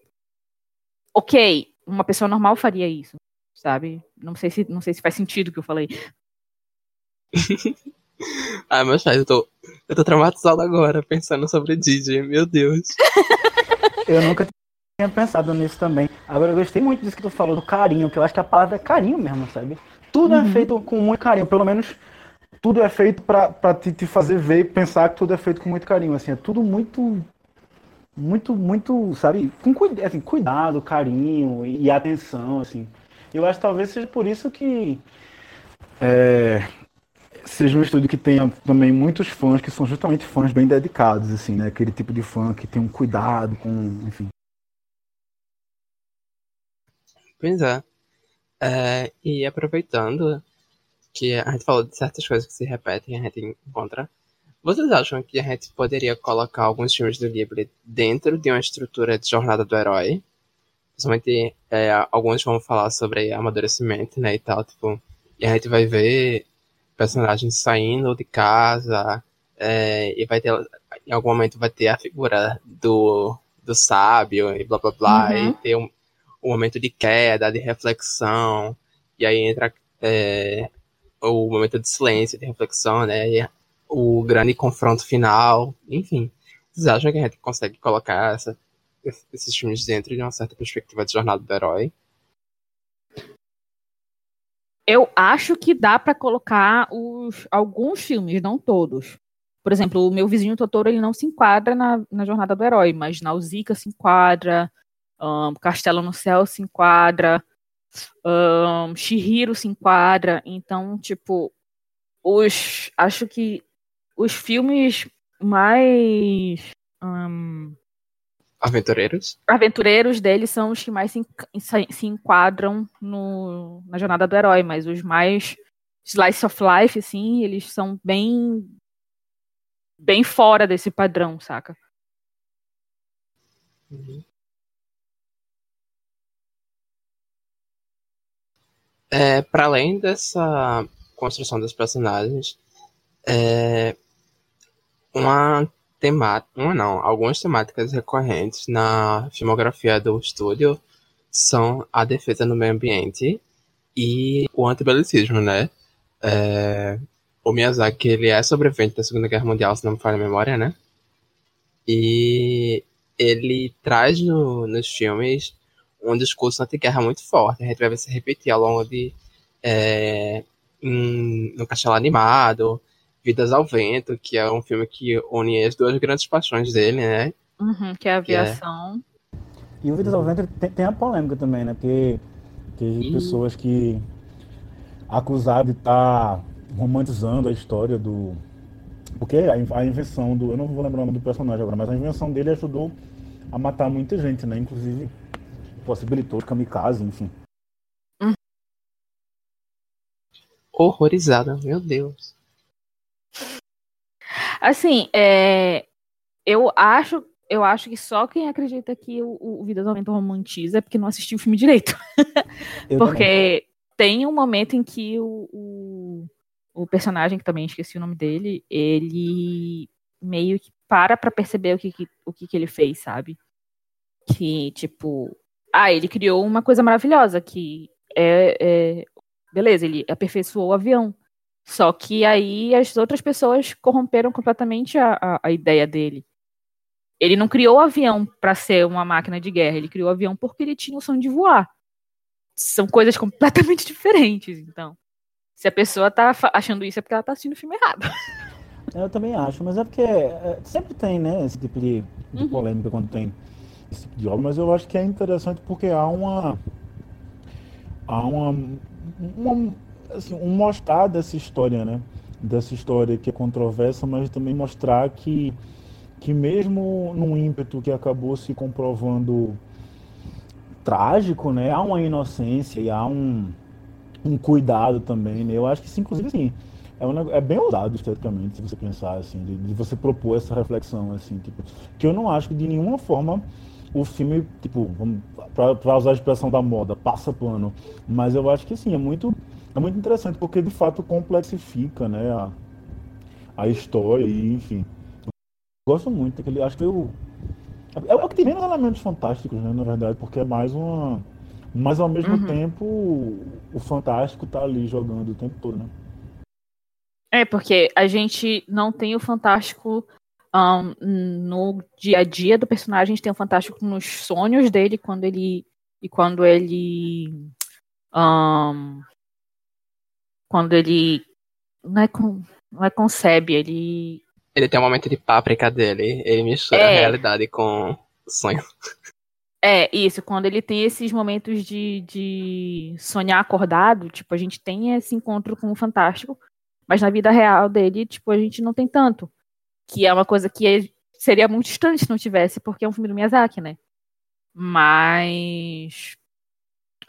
ok, uma pessoa normal faria isso, sabe? Não sei se não sei se faz sentido o que eu falei. ah, mas faz, eu tô, eu tô traumatizado agora, pensando sobre Didi, meu Deus. eu nunca tinha pensado nisso também. Agora eu gostei muito disso que tu falou, do carinho, que eu acho que a palavra é carinho mesmo, sabe? Tudo é uhum. é feito com muito carinho, pelo menos tudo é feito para te, te fazer ver e pensar que tudo é feito com muito carinho. Assim, é tudo muito muito, muito, sabe, com assim, cuidado, carinho e atenção, assim. Eu acho que talvez seja por isso que é, seja um estúdio que tenha também muitos fãs que são justamente fãs bem dedicados, assim, né? Aquele tipo de fã que tem um cuidado com, enfim. Pois é. é e aproveitando que a gente falou de certas coisas que se repetem, a gente encontra vocês acham que a gente poderia colocar alguns filmes do Ghibli dentro de uma estrutura de jornada do herói? Principalmente, é, alguns vão falar sobre amadurecimento, né, e tal, tipo, e a gente vai ver personagens saindo de casa, é, e vai ter, em algum momento vai ter a figura do, do sábio, e blá blá blá, uhum. e ter um, um momento de queda, de reflexão, e aí entra é, o momento de silêncio, de reflexão, né, e o grande confronto final, enfim. Vocês acham que a gente consegue colocar essa, esses filmes dentro de uma certa perspectiva de jornada do herói? Eu acho que dá para colocar os, alguns filmes, não todos. Por exemplo, o meu vizinho Totoro ele não se enquadra na, na jornada do herói, mas Nausicaa se enquadra, um, Castelo no Céu se enquadra, um, Shihiro se enquadra. Então, tipo, os acho que os filmes mais. Um, aventureiros? Aventureiros deles são os que mais se, se enquadram no, na jornada do herói, mas os mais slice of life, assim, eles são bem. bem fora desse padrão, saca? Uhum. É, para além dessa construção dos personagens, é, uma temática, uma não, algumas temáticas recorrentes na filmografia do estúdio são a defesa do meio ambiente e o antibelicismo, né? É, o Miyazaki, ele é sobrevivente da Segunda Guerra Mundial, se não me falha a memória, né? E ele traz no, nos filmes um discurso anti-guerra muito forte. A gente vai se repetir ao longo de... É, em, no Castelo Animado, Vidas ao Vento, que é um filme que une as duas grandes paixões dele, né? Uhum, que é a aviação. É... E o Vidas ao Vento tem, tem, a polêmica também, né? Porque tem e... pessoas que acusadas de estar tá romantizando a história do. Porque a, a, invenção do. Eu não vou lembrar o nome do personagem agora, mas a invenção dele ajudou a matar muita gente, né? Inclusive possibilitou os kamikaze, enfim. Horrorizada, meu Deus. Assim, é, eu acho eu acho que só quem acredita que o, o Vida do Aumento romantiza é porque não assistiu o filme direito. porque também. tem um momento em que o, o, o, personagem, que também esqueci o nome dele, ele meio que para pra perceber o que, que o que, que ele fez, sabe? Que, tipo, ah, ele criou uma coisa maravilhosa, que é, é beleza, ele aperfeiçoou o avião. Só que aí as outras pessoas corromperam completamente a, a, a ideia dele. Ele não criou o avião para ser uma máquina de guerra, ele criou o avião porque ele tinha o sonho de voar. São coisas completamente diferentes, então. Se a pessoa tá achando isso é porque ela tá assistindo o filme errado. Eu também acho, mas é porque é, sempre tem, né, esse tipo de, de uhum. polêmica quando tem esse tipo de obra, mas eu acho que é interessante porque há uma há uma, uma assim, um mostrar dessa história, né? Dessa história que é controversa, mas também mostrar que, que mesmo num ímpeto que acabou se comprovando trágico, né? Há uma inocência e há um, um cuidado também, né? Eu acho que, sim, inclusive, assim, é, um, é bem ousado esteticamente, se você pensar, assim, de, de, você propor essa reflexão, assim, tipo, que eu não acho que de nenhuma forma o filme, tipo, para usar a expressão da moda, passa pano, mas eu acho que, sim, é muito é muito interessante porque de fato complexifica né, a, a história e enfim. Gosto muito daquele. Acho que eu. É, é o que tem menos elementos fantásticos, né, na verdade, porque é mais uma. Mas ao mesmo uhum. tempo o fantástico tá ali jogando o tempo todo, né? É, porque a gente não tem o fantástico um, no dia a dia do personagem, a gente tem o fantástico nos sonhos dele quando ele. E quando ele. Um, quando ele não é com, não é concebe, ele ele tem um momento de páprica dele, ele mistura é. a realidade com sonho. É, isso, quando ele tem esses momentos de, de sonhar acordado, tipo, a gente tem esse encontro com o Fantástico, mas na vida real dele, tipo, a gente não tem tanto. Que é uma coisa que seria muito distante se não tivesse, porque é um filme do Miyazaki, né? Mas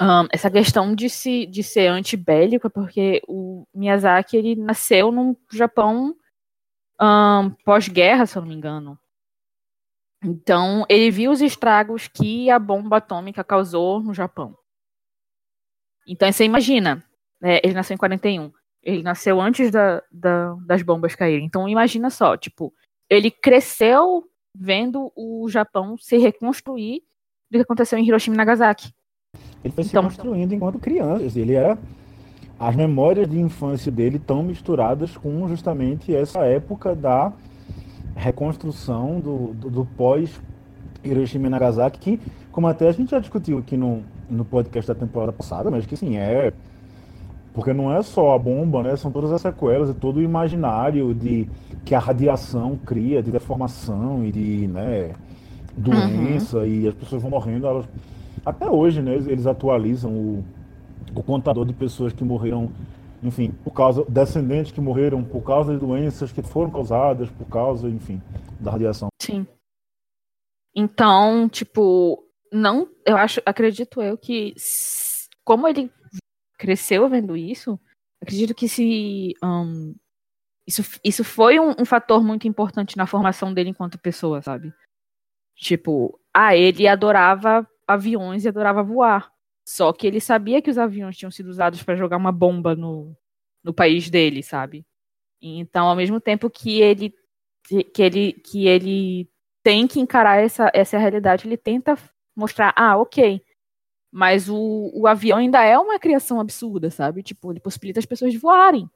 um, essa questão de, se, de ser antibélico é porque o Miyazaki ele nasceu no Japão um, pós-guerra, se eu não me engano. Então, ele viu os estragos que a bomba atômica causou no Japão. Então, você imagina, né, ele nasceu em 41. Ele nasceu antes da, da, das bombas caírem. Então, imagina só, tipo, ele cresceu vendo o Japão se reconstruir do que aconteceu em Hiroshima e Nagasaki. Ele foi se então, construindo enquanto criança. Ele era. As memórias de infância dele estão misturadas com justamente essa época da reconstrução do, do, do pós Hiroshima e Nagasaki, que, como até a gente já discutiu aqui no, no podcast da temporada passada, mas que sim, é. Porque não é só a bomba, né? São todas as sequelas e todo o imaginário de que a radiação cria, de deformação e de né, doença, uhum. e as pessoas vão morrendo. Elas, até hoje, né? Eles atualizam o, o contador de pessoas que morreram enfim, por causa descendentes que morreram por causa de doenças que foram causadas por causa, enfim, da radiação. Sim. Então, tipo, não, eu acho, acredito eu que como ele cresceu vendo isso, acredito que se um, isso, isso foi um, um, fator muito importante na formação dele enquanto pessoa, sabe? Tipo, ah, ele adorava aviões e adorava voar. Só que ele sabia que os aviões tinham sido usados para jogar uma bomba no, no país dele, sabe? Então, ao mesmo tempo que ele que ele que ele tem que encarar essa essa realidade, ele tenta mostrar, ah, ok, mas o, o avião ainda é uma criação absurda, sabe? Tipo, ele possibilita as pessoas de voarem.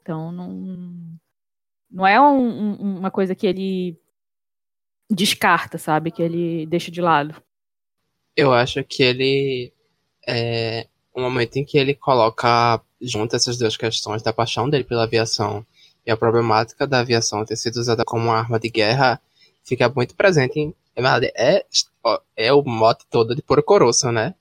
Então, não não é um, um, uma coisa que ele descarta, sabe? Que ele deixa de lado. Eu acho que ele é um momento em que ele coloca junto essas duas questões da paixão dele pela aviação e a problemática da aviação ter sido usada como arma de guerra fica muito presente em é, é o mote todo de Porco Rosso, né?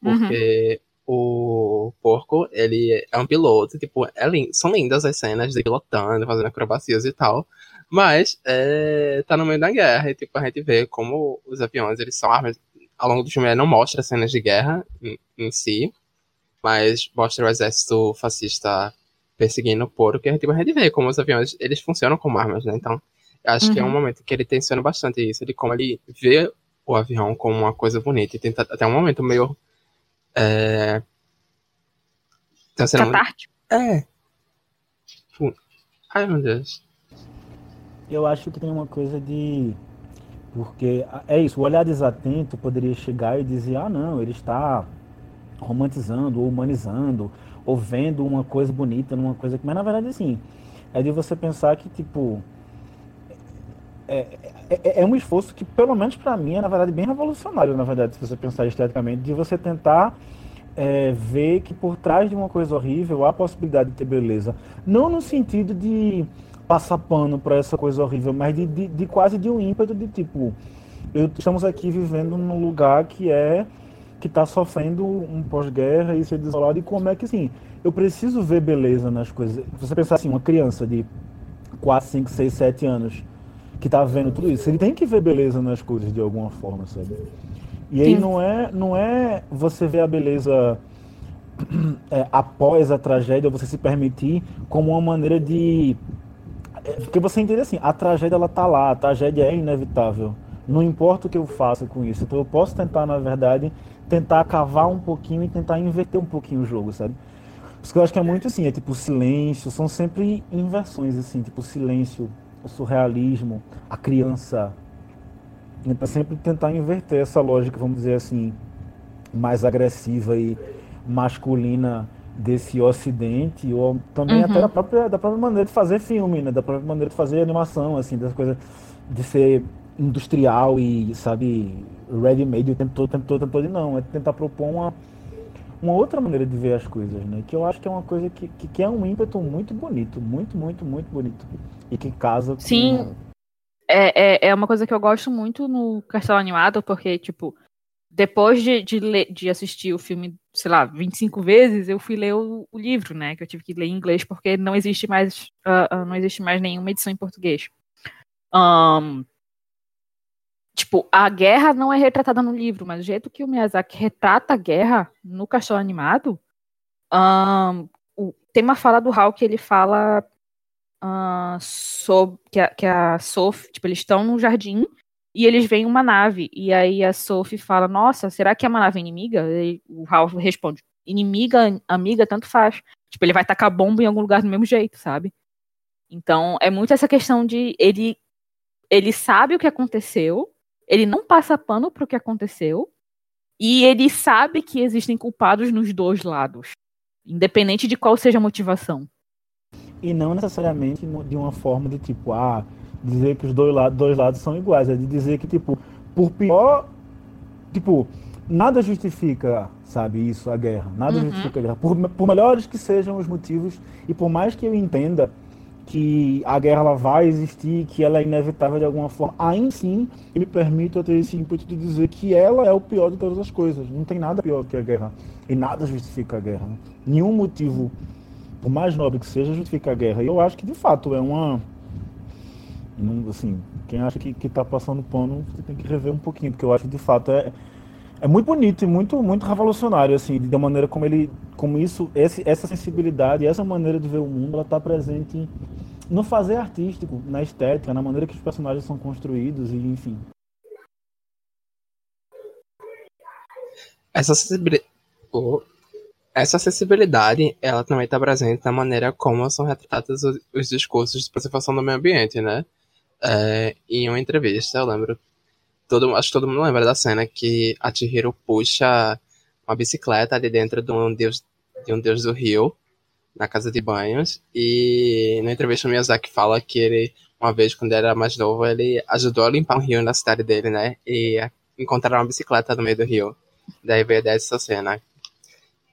Porque uhum. o porco, ele é um piloto, tipo, é lindo, são lindas as cenas de pilotando, fazendo acrobacias e tal, mas é, tá no meio da guerra e tipo, a gente vê como os aviões, eles são armas ao longo do filme não mostra cenas de guerra em, em, si, mas mostra o exército fascista perseguindo o que a gente, a gente vê como os aviões eles funcionam como armas, né? Então, acho uhum. que é um uhum. momento que ele tensiona bastante isso, de como ele vê o avião como uma coisa bonita e tenta até um momento meio. É... Sendo Catártico. É. Ai, meu Deus. Eu acho que tem uma coisa de porque é isso, o olhar desatento poderia chegar e dizer: ah, não, ele está romantizando ou humanizando ou vendo uma coisa bonita numa coisa que. Mas na verdade, assim, é de você pensar que, tipo. É, é, é, um esforço que, pelo menos para mim, é na verdade bem revolucionário, na verdade, se você pensar esteticamente, de você tentar é, ver que por trás de uma coisa horrível há a possibilidade de ter beleza. Não no sentido de passar pano para essa coisa horrível, mas de, de, de, quase de um ímpeto de tipo, eu, estamos aqui vivendo num lugar que é que está sofrendo um pós-guerra e ser desolado e como é que assim, eu preciso ver beleza nas coisas. Você pensar assim, uma criança de 4, 5, 6, 7 anos que está vendo tudo isso, ele tem que ver beleza nas coisas de alguma forma, sabe? E aí não é, não é você ver a beleza é, após a tragédia, você se permitir como uma maneira de porque você entende assim, a tragédia ela tá lá, a tragédia é inevitável. Não importa o que eu faça com isso. Então eu posso tentar, na verdade, tentar cavar um pouquinho e tentar inverter um pouquinho o jogo, sabe? Porque eu acho que é muito assim, é tipo silêncio, são sempre inversões assim, tipo silêncio, o surrealismo, a criança. Tenta sempre tentar inverter essa lógica, vamos dizer assim, mais agressiva e masculina desse ocidente ou também uhum. até da própria da própria maneira de fazer filme né da própria maneira de fazer animação assim das coisas de ser industrial e sabe ready made o tempo todo o tempo todo o tempo todo não é tentar propor uma uma outra maneira de ver as coisas, né? Que eu acho que é uma coisa que, que, que é um ímpeto muito bonito, muito, muito, muito bonito. E que casa Sim. com. É, é, é uma coisa que eu gosto muito no Castelo Animado, porque, tipo, depois de, de, ler, de assistir o filme, sei lá, 25 vezes, eu fui ler o, o, livro, né? Que eu tive que ler em inglês, porque não existe mais, uh, não existe mais nenhuma edição em português. Um, tipo, a guerra não é retratada no livro, mas o jeito que o Miyazaki retrata a guerra no Castelo Animado, um, o, tem uma fala do Hal que ele fala uh, sobre que a, que a Sophie, tipo, eles estão no jardim e eles veem uma nave. E aí a Sophie fala: Nossa, será que é uma nave inimiga? E o Ralph responde: Inimiga, amiga, tanto faz. Tipo, ele vai tacar bomba em algum lugar do mesmo jeito, sabe? Então, é muito essa questão de ele ele sabe o que aconteceu, ele não passa pano pro que aconteceu, e ele sabe que existem culpados nos dois lados, independente de qual seja a motivação. E não necessariamente de uma forma de tipo, ah, dizer que os dois lados, dois lados são iguais, é de dizer que, tipo, por pior. Tipo, nada justifica, sabe, isso, a guerra. Nada uhum. justifica a guerra. Por, por melhores que sejam os motivos, e por mais que eu entenda que a guerra ela vai existir, que ela é inevitável de alguma forma, ainda assim me permite eu ter esse ímpeto de dizer que ela é o pior de todas as coisas. Não tem nada pior que a guerra. E nada justifica a guerra. Né? Nenhum motivo, por mais nobre que seja, justifica a guerra. E eu acho que de fato é uma assim, quem acha que, que tá passando pano, você tem que rever um pouquinho, porque eu acho que de fato é, é muito bonito e muito, muito revolucionário, assim, da maneira como ele, como isso, esse, essa sensibilidade, essa maneira de ver o mundo, ela tá presente no fazer artístico, na estética, na maneira que os personagens são construídos e enfim. Essa sensibilidade, essa acessibilidade, ela também está presente na maneira como são retratados os, os discursos de preservação do meio ambiente, né? É, em uma entrevista, eu lembro. Todo, acho que todo mundo lembra da cena que a Chihiro puxa uma bicicleta ali dentro de um deus, de um deus do rio, na casa de banhos. E na entrevista o Miyazaki fala que ele, uma vez, quando ele era mais novo, ele ajudou a limpar um rio na cidade dele, né? E encontraram uma bicicleta no meio do rio. Daí veio dessa cena.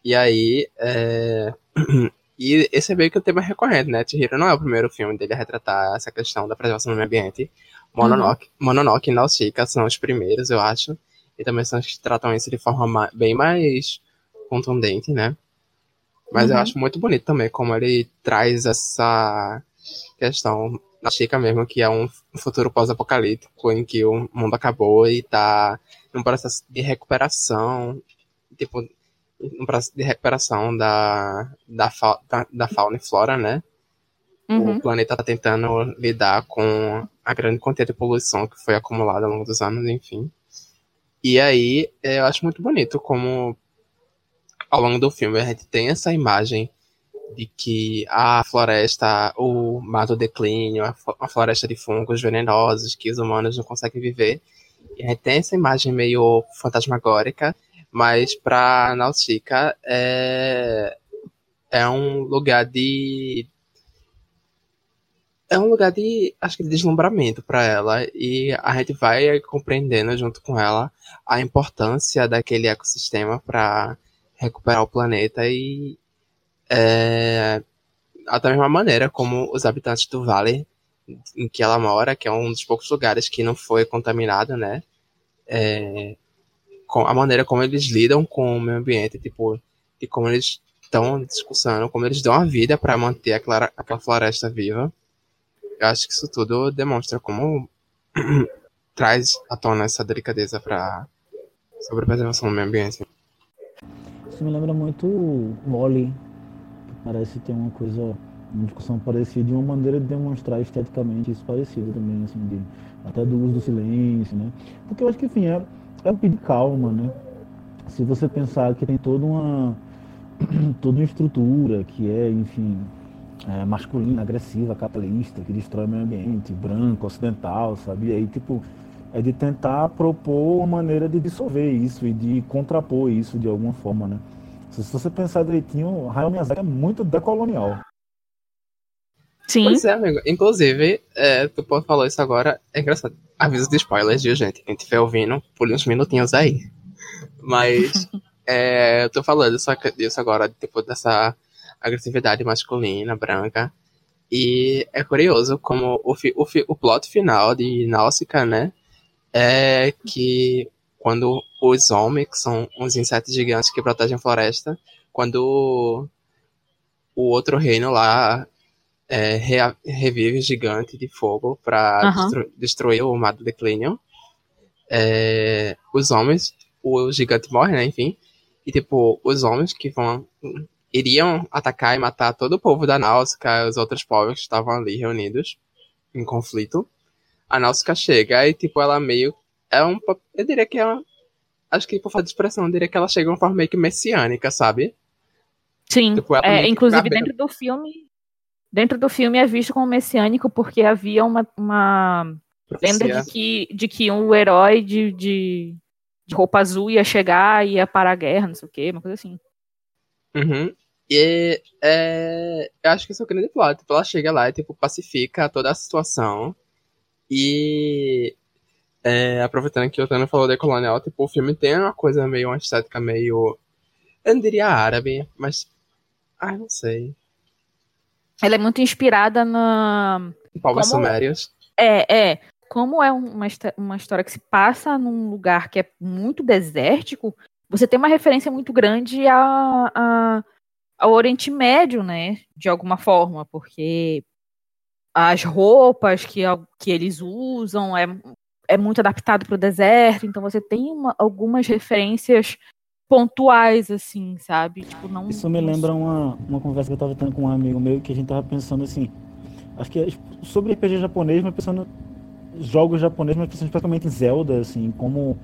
E aí, é... E esse é meio que o tema recorrente, né? Chihiro não é o primeiro filme dele a retratar essa questão da preservação do meio ambiente. Mononoke, uhum. Mononoke e Nausicaa são os primeiros, eu acho. E também são os que tratam isso de forma bem mais contundente, né? Mas uhum. eu acho muito bonito também como ele traz essa questão na Chica mesmo, que é um futuro pós-apocalíptico em que o mundo acabou e tá num processo de recuperação. Tipo, no processo de recuperação da, da, da, da, fauna e flora, né? Uhum. O planeta está tentando lidar com a grande quantidade de poluição que foi acumulada ao longo dos anos, enfim. E aí, é, eu acho muito bonito como ao longo do filme a gente tem essa imagem de que a floresta, o mato declínio, a floresta de fungos venenosos que os humanos não conseguem viver. E a gente tem essa imagem meio fantasmagórica mas para Nausicaa é, é um lugar de é um lugar de acho que de deslumbramento para ela e a gente vai compreendendo junto com ela a importância daquele ecossistema para recuperar o planeta e é, da mesma maneira como os habitantes do vale em que ela mora, que é um dos poucos lugares que não foi contaminado, né? É, a maneira como eles lidam com o meio ambiente, tipo, de como eles estão discussando, como eles dão a vida para manter aquela, aquela floresta viva. Eu acho que isso tudo demonstra como traz à tona essa delicadeza para sobre a preservação do meio ambiente. Isso me lembra muito Wally, que parece ter uma coisa, uma discussão parecida, de uma maneira de demonstrar esteticamente isso parecido também, assim, de, até do uso do silêncio, né? Porque eu acho que, enfim, é, é um pedir calma, né? Se você pensar que tem toda uma toda uma estrutura que é, enfim, é, masculina, agressiva, capitalista, que destrói o meio ambiente, branco, ocidental, sabe? E aí, tipo, é de tentar propor uma maneira de dissolver isso e de contrapor isso de alguma forma, né? Se você pensar direitinho, Hayao Miyazaki é muito decolonial. Sim. Pois é, amigo. Inclusive, é, tu pode falar isso agora. É engraçado. Aviso de spoilers, viu, gente? Quem estiver ouvindo, pule uns minutinhos aí. Mas é, eu tô falando disso agora, tipo, dessa agressividade masculina, branca. E é curioso como o, fi, o, fi, o plot final de Náusica, né? É que quando os homens, que são uns insetos gigantes que protegem a floresta, quando o outro reino lá é, re, revive o gigante de fogo para uhum. destru, destruir o Mato Declinium, é, os homens, o gigante morre, né? Enfim. E, tipo, os homens que vão. Iriam atacar e matar todo o povo da Náusica, os outros povos que estavam ali reunidos em conflito. A Náusica chega e, tipo, ela meio. É um. Eu diria que é uma. Acho que, por falta de expressão, eu diria que ela chega de uma forma meio que messiânica, sabe? Sim. Tipo, é, inclusive, dentro do filme. Dentro do filme é visto como messiânico porque havia uma, uma lembra de que, de que um herói de, de, de, roupa azul ia chegar e ia parar a guerra, não sei o quê, uma coisa assim. Uhum. E é, eu acho que isso é o grande plot. Tipo, ela chega lá e tipo, pacifica toda a situação. E é, aproveitando que o Tano falou de colonial, tipo, o filme tem uma coisa meio, uma estética meio. Eu não diria árabe, mas. Ah, não sei. Ela é muito inspirada na. Povos Como... sumérios. É, é como é uma, uma história que se passa num lugar que é muito desértico, você tem uma referência muito grande a, a, ao Oriente Médio, né? De alguma forma, porque as roupas que, que eles usam é, é muito adaptado para o deserto, então você tem uma, algumas referências pontuais, assim, sabe? Tipo, não, Isso me lembra uma, uma conversa que eu estava tendo com um amigo meu que a gente estava pensando assim. Acho que é, sobre RPG japonês, mas pensando jogos japoneses, mas principalmente Zelda, assim, como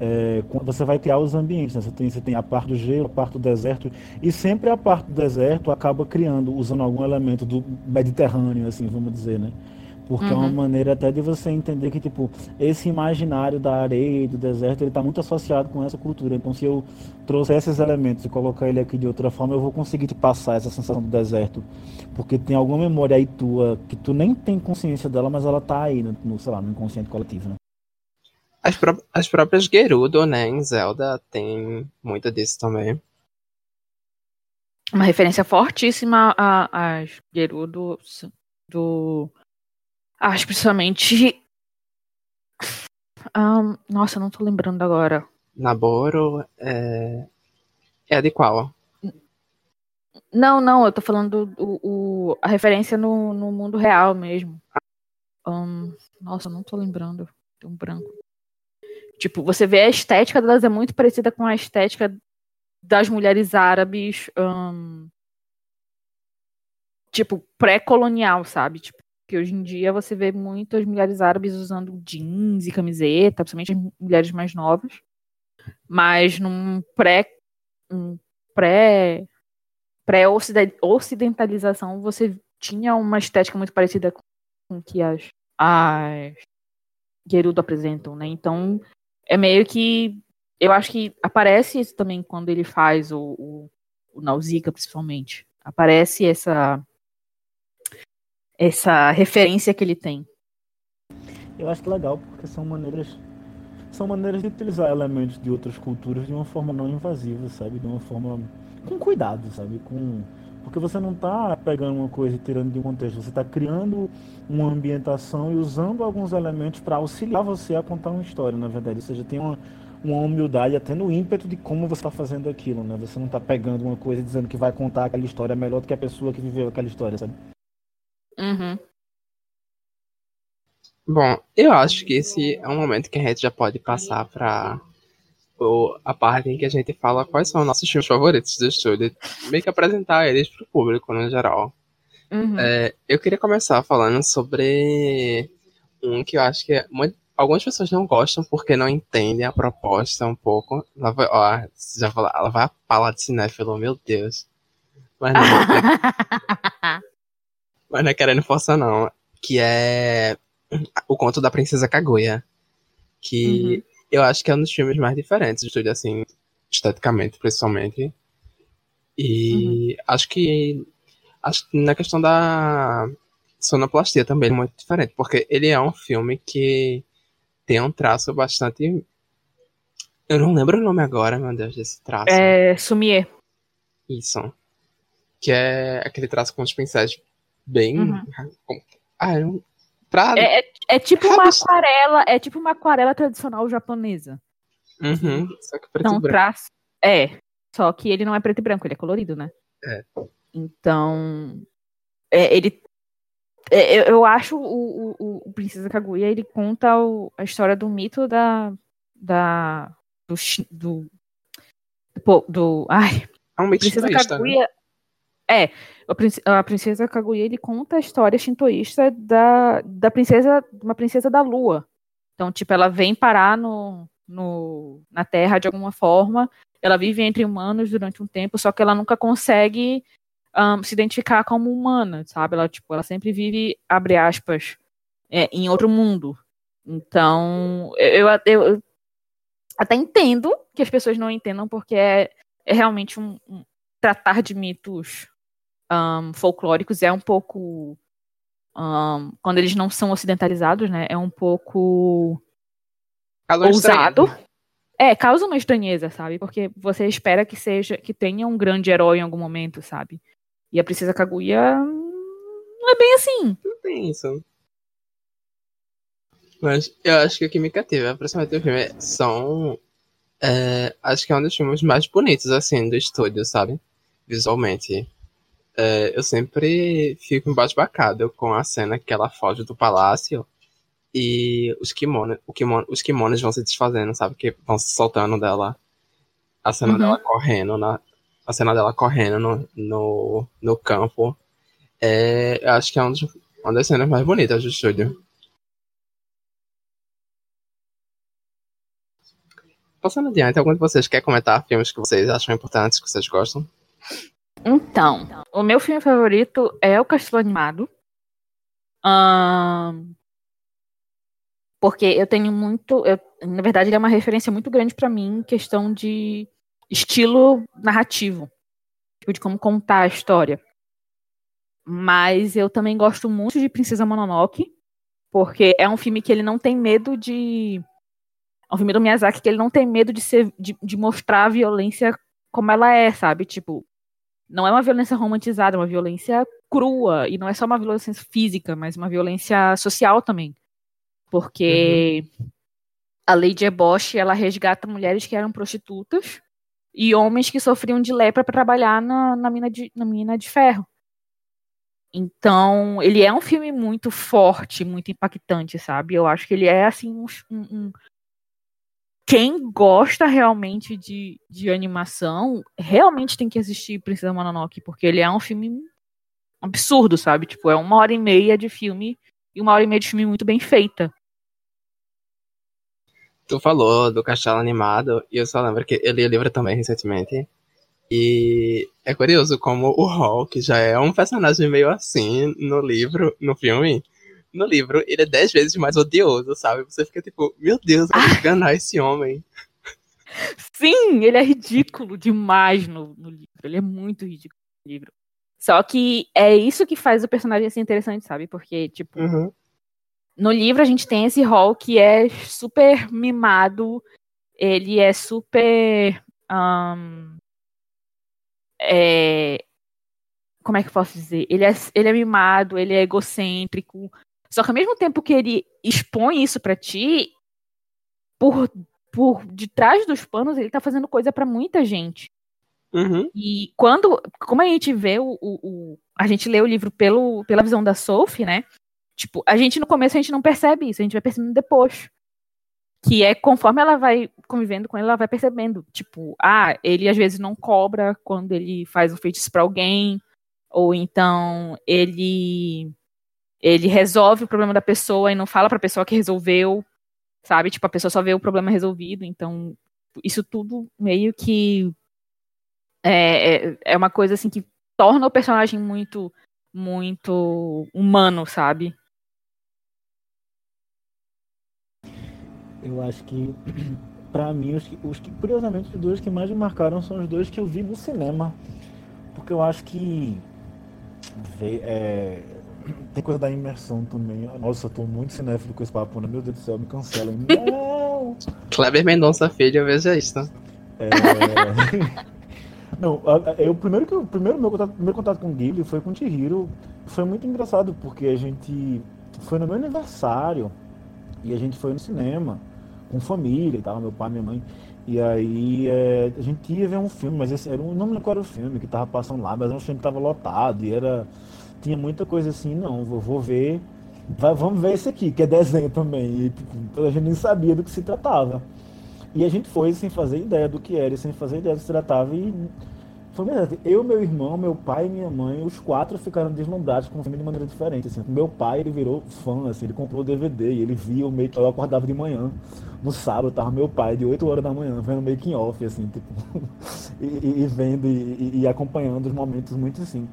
é, você vai criar os ambientes, né? você, tem, você tem a parte do gelo, a parte do deserto, e sempre a parte do deserto acaba criando, usando algum elemento do Mediterrâneo, assim, vamos dizer, né? Porque uhum. é uma uhum. maneira até de você entender que, tipo, esse imaginário da areia e do deserto, ele está muito associado com essa cultura. Então, se eu trouxer esses elementos e colocar ele aqui de outra forma, eu vou conseguir te passar essa sensação do deserto. Porque tem alguma memória aí tua que tu nem tem consciência dela, mas ela tá aí no, no sei lá, no inconsciente coletivo, né? As, pró as próprias Gerudo, né, em Zelda, tem muita disso também. Uma referência fortíssima às Gerudo do Acho principalmente. Um, nossa, não tô lembrando agora. Naboro é. É de qual? Não, não, eu tô falando o, o, a referência no, no mundo real mesmo. Um, nossa, não tô lembrando. Tem um branco. Tipo, você vê a estética delas é muito parecida com a estética das mulheres árabes. Tipo, pré-colonial, sabe? Tipo, que hoje em dia você vê muitas mulheres árabes usando jeans e camiseta, principalmente as mulheres mais novas. Mas num pré um pré pré ocidentalização você tinha uma estética muito parecida com que as as Gerudo apresentam, né? Então é meio que eu acho que aparece isso também quando ele faz o, o, o Nausicaa, principalmente. Aparece essa essa referência que ele tem. Eu acho legal porque são maneiras são maneiras de utilizar elementos de outras culturas de uma forma não invasiva, sabe? De uma forma com cuidado, sabe? Com porque você não está pegando uma coisa e tirando de um contexto, você está criando uma ambientação e usando alguns elementos para auxiliar você a contar uma história, na verdade. Ou seja, tem uma, uma humildade até no ímpeto de como você está fazendo aquilo, né? Você não está pegando uma coisa e dizendo que vai contar aquela história melhor do que a pessoa que viveu aquela história, sabe? Uhum. Bom, eu acho que esse é um momento que a gente já pode passar para a parte em que a gente fala quais são os nossos filmes favoritos do estúdio, meio que apresentar eles para o público no geral. Uhum. É, eu queria começar falando sobre um que eu acho que é muito, algumas pessoas não gostam porque não entendem a proposta um pouco. Ela vai, ó, já falou, ela vai falar de cinéfilo, meu Deus. Mas não, mas não é querendo forçar, não. Que é o conto da Princesa Kaguya. Que uhum. Eu acho que é um dos filmes mais diferentes do estúdio, assim, esteticamente, principalmente. E uhum. acho que. Acho que na questão da sonoplastia também é muito diferente, porque ele é um filme que tem um traço bastante Eu não lembro o nome agora, meu Deus, desse traço. É Sumier. Isso. Que é aquele traço com os pincéis bem. Uhum. Ah, é um. Pra... É, é, é tipo uma aquarela, é tipo uma aquarela tradicional japonesa. Uhum. Só que preto Então, e branco. traço. É. Só que ele não é preto e branco, ele é colorido, né? É. Então. é, ele. é, eu, eu acho o, o, o- Princesa Kaguya, ele conta o- a história do mito da. da do. do, do, do- ai, É um mito Princesa shintoísta, né? É, a, princ- a princesa Kaguya ele conta a história shintoísta da, da princesa, uma princesa da lua. Então, tipo, ela vem parar no, no, na Terra de alguma forma. Ela vive entre humanos durante um tempo, só que ela nunca consegue ahn, se identificar como humana, sabe? Ela, tipo, ela sempre vive, abre aspas, é, em outro mundo. Então, eu, eu, eu até entendo que as pessoas não entendam, porque é, é realmente um, um- tratar de mitos ahn, folclóricos é um pouco ahn, quando eles não são ocidentalizados, né? É um pouco Calor ousado. estranho. É, causa uma estranheza, sabe? Porque você espera que seja que tenha um grande herói em algum momento, sabe? E a princesa Kaguya hum, não é bem assim. Não tem isso. Mas eu acho que o que me cativa, principalmente o filme, são. é, acho que é um dos filmes mais bonitos, assim, do estúdio, sabe? Visualmente. É, eu sempre fico embasbacado com a cena que ela foge do palácio e os kimonos, o kimono, os kimonos vão se desfazendo, sabe? Que vão se soltando dela. A cena Uhum. dela correndo, na, a cena dela correndo no, no, no campo. É, eu acho que é um dos, uma das cenas mais bonitas do estúdio. Passando adiante, algum de vocês quer comentar filmes que vocês acham importantes, que vocês gostam? Então, o meu filme favorito é o Castelo Animado. Ahn, porque eu tenho muito. eu- na verdade, ele é uma referência muito grande pra mim em questão de estilo narrativo. Tipo, de como contar a história. Mas eu também gosto muito de Princesa Mononoke. Porque é um filme que ele não tem medo de. É um filme do Miyazaki que ele não tem medo de, ser, de, de mostrar a violência como ela é, sabe? Tipo, não é uma violência romantizada, é uma violência crua. E não é só uma violência física, mas uma violência social também. Porque a Lady Eboche, ela resgata mulheres que eram prostitutas e homens que sofriam de lepra para trabalhar na, na, mina de, na mina de ferro. Então, ele é um filme muito forte, muito impactante, sabe? Eu acho que ele é, assim, um- um quem gosta realmente de, de animação realmente tem que assistir Princesa Mononoke, porque ele é um filme absurdo, sabe? Tipo, é uma hora e meia de filme e uma hora e meia de filme muito bem feita. Tu falou do Castelo Animado, e eu só lembro que eu li o livro também recentemente. E é curioso como o Hulk já é um personagem meio assim no livro, no filme. No livro, ele é dez vezes mais odioso, sabe? Você fica tipo, meu Deus, eu vou enganar esse homem. Sim, ele é ridículo demais no, no livro. Ele é muito ridículo no livro. Só que é isso que faz o personagem ser interessante, sabe? Porque, tipo, Uhum. no livro a gente tem esse Hall que é super mimado, ele é super. ahn, é, como é que eu posso dizer? Ele é, ele é mimado, ele é egocêntrico. Só que ao mesmo tempo que ele expõe isso pra ti, por, por detrás dos panos, ele tá fazendo coisa pra muita gente. Uhum. E quando, como a gente vê o, o, o- a gente lê o livro pelo, pela visão da Sophie, né? Tipo, a gente no começo a gente não percebe isso, a gente vai percebendo depois. Que é conforme ela vai convivendo com ele, ela vai percebendo. Tipo, ah, ele às vezes não cobra quando ele faz um feitiço pra alguém, ou então ele ele resolve o problema da pessoa e não fala pra pessoa que resolveu, sabe? Tipo, a pessoa só vê o problema resolvido. Então, isso tudo meio que é, é, é uma coisa assim que torna o personagem muito, muito humano, sabe? Eu acho que, pra mim, os que, os que, curiosamente, os dois que mais me marcaram são os dois que eu vi no cinema. Porque eu acho que. vê- é, tem coisa da imersão também. Nossa, eu tô muito cinéfilo com esse papo, né? Meu Deus do céu, me cancelem. Não! Kleber Mendonça Filho, veja isso. É... não, eu, primeiro que o primeiro meu contato, primeiro contato com o Ghibli foi com o Chihiro. Foi muito engraçado, porque a gente foi no meu aniversário e a gente foi no cinema com família e tal, meu pai, minha mãe. E aí é, a gente ia ver um filme, mas esse era um, não me lembro qual era o filme que tava passando lá, mas era um filme que tava lotado e era. Tinha muita coisa assim, não, vou, vou ver. Vai, vamos ver esse aqui, que é desenho também. E tipo, a gente nem sabia do que se tratava. E a gente foi sem fazer ideia do que era, sem fazer ideia do que se tratava. E. Eu, meu irmão, meu pai e minha mãe, os quatro ficaram deslumbrados com o filme de maneira diferente. Assim. Meu pai, ele virou fã, assim, ele comprou o DVD e ele via o meio Eu acordava de manhã, no sábado, tava meu pai de 8 horas da manhã, vendo making off, assim, tipo, e, e, vendo e, e, acompanhando os momentos muito assim.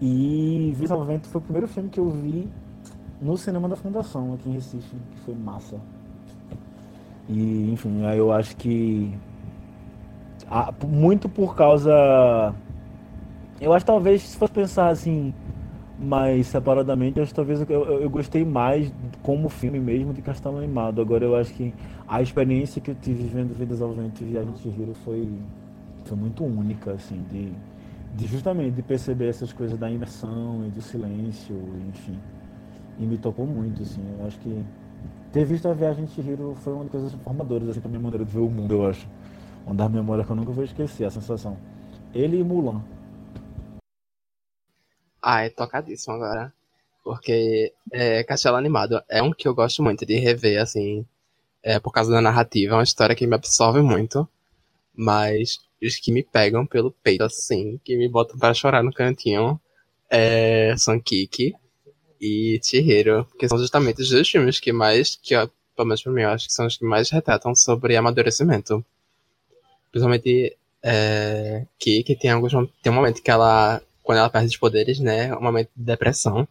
E visualmente foi o primeiro filme que eu vi no cinema da Fundação, aqui em Recife, que foi massa. E, enfim, aí eu acho que muito por causa. Eu acho talvez, se fosse pensar assim, mais separadamente, acho que talvez eu, eu, eu, gostei mais como filme mesmo de Castelo Animado. Agora eu acho que a experiência que eu tive vendo Vidas ao Vento e Viagem de Hero foi, foi muito única, assim, de, de justamente de perceber essas coisas da imersão e do silêncio, enfim. E me tocou muito, assim. Eu acho que ter visto a Viagem de Hero foi uma das coisas formadoras, assim, pra minha maneira de ver o mundo, eu acho. Uma das memórias que eu nunca vou esquecer, a sensação. Ele e Mulan. Ah, é tocadíssimo agora. Porque é, Castelo Animado é um que eu gosto muito de rever, assim, é, por causa da narrativa. É uma história que me absorve muito. Mas os que me pegam pelo peito, assim, que me botam para chorar no cantinho, é, são Kiki e Chihiro. Que são justamente os dois filmes que mais, que, pelo menos pra mim, eu acho que são os que mais retratam sobre amadurecimento. Principalmente é, que, que tem alguns tem um momento que ela, quando ela perde os poderes, né, um momento de depressão.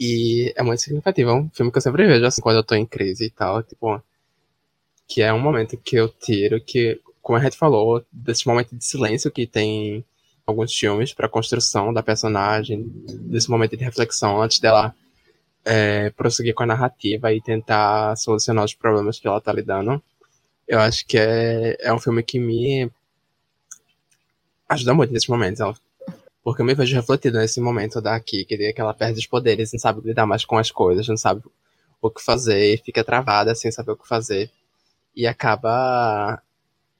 E é muito significativo, é um filme que eu sempre vejo, assim, quando eu tô em crise e tal, tipo, que é um momento que eu tiro, que, como a gente falou, desse momento de silêncio que tem alguns filmes para construção da personagem, desse momento de reflexão antes dela é, prosseguir com a narrativa e tentar solucionar os problemas que ela tá lidando. Eu acho que é, é um filme que me ajuda muito nesses momentos. Porque eu me vejo refletido nesse momento daqui, que ela perde os poderes, não sabe lidar mais com as coisas, não sabe o que fazer, fica travada sem saber o que fazer. E acaba.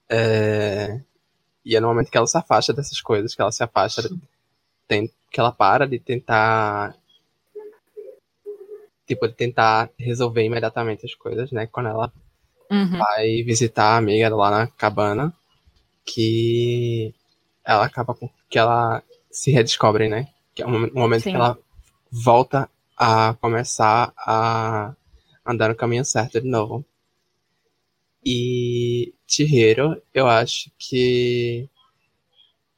É, e é no momento que ela se afasta dessas coisas, que ela se afasta, tem, que ela para de tentar. Tipo, de tentar resolver imediatamente as coisas, né? Quando ela uhum. vai visitar a amiga lá na cabana, que ela acaba que ela se redescobre, né? Que é um momento Sim. que ela volta a começar a andar no caminho certo de novo. E Chihiro, eu acho que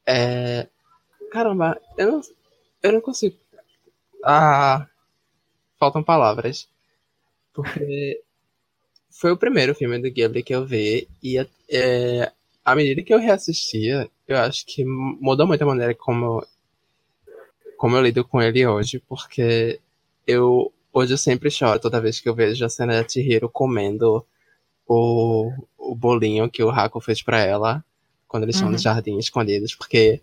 é caramba, eu não eu não consigo ah, faltam palavras. Porque foi o primeiro filme do Ghibli que eu vi e é, à medida que eu reassistia, eu acho que mudou muito a maneira como como eu lido com ele hoje, porque eu hoje eu sempre choro toda vez que eu vejo a cena de Chihiro comendo o, o bolinho que o Haku fez para ela quando eles estão uhum. no jardim escondidos, porque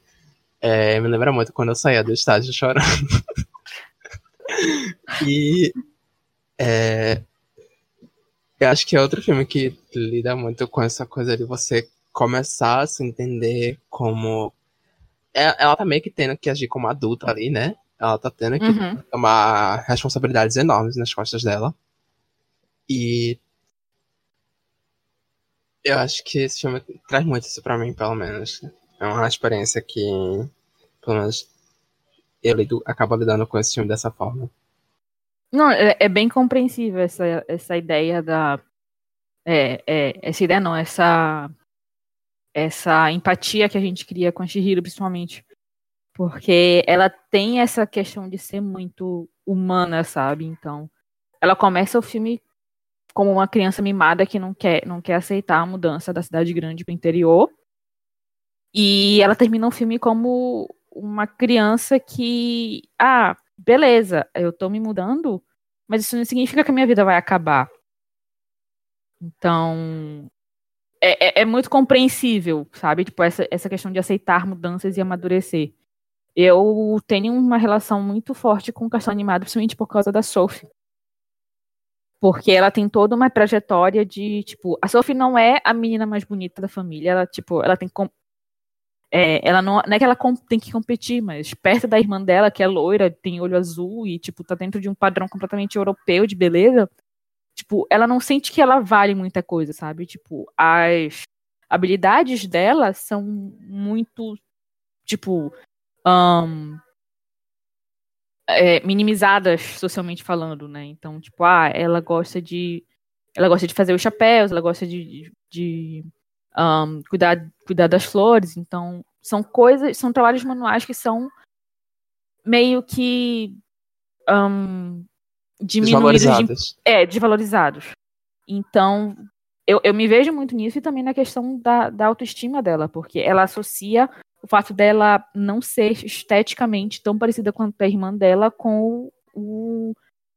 é, me lembra muito quando eu saía do estádio chorando. e é, eu acho que é outro filme que lida muito com essa coisa de você começar a se entender como. É, ela tá meio que tendo que agir como adulta ali, né? Ela tá tendo que uhum. tomar responsabilidades enormes nas costas dela. E. Eu acho que esse filme traz muito isso pra mim, pelo menos. É uma experiência que, pelo menos, eu lido, acabo lidando com esse filme dessa forma. Não, é, é, bem compreensível essa, essa ideia da. É, é, essa ideia não, essa. Essa empatia que a gente cria com a Shihiro, principalmente. Porque ela tem essa questão de ser muito humana, sabe? Então, ela começa o filme como uma criança mimada que não quer, não quer aceitar a mudança da cidade grande para o interior. E ela termina o filme como uma criança que. Ah, beleza, eu tô me mudando, mas isso não significa que a minha vida vai acabar. Então, é, é, é, muito compreensível, sabe? Tipo, essa, essa questão de aceitar mudanças e amadurecer. Eu tenho uma relação muito forte com o cartão animado, principalmente por causa da Sophie. Porque ela tem toda uma trajetória de, tipo, a Sophie não é a menina mais bonita da família, ela, tipo, ela tem é, ela não, não é que ela tem que competir, mas perto da irmã dela, que é loira, tem olho azul e, tipo, tá dentro de um padrão completamente europeu de beleza, tipo, ela não sente que ela vale muita coisa, sabe? Tipo, as habilidades dela são muito, tipo, um, é, minimizadas socialmente falando, né? Então, tipo, ah, ela gosta de ela gosta de fazer os chapéus, ela gosta de, de um, cuidar, cuidar das flores. Então, são coisas, são trabalhos manuais que são meio que um, diminuídos. Desvalorizados. De, é, desvalorizados. Então, eu, eu me vejo muito nisso e também na questão da, da autoestima dela, porque ela associa o fato dela não ser esteticamente tão parecida quanto a irmã dela com o,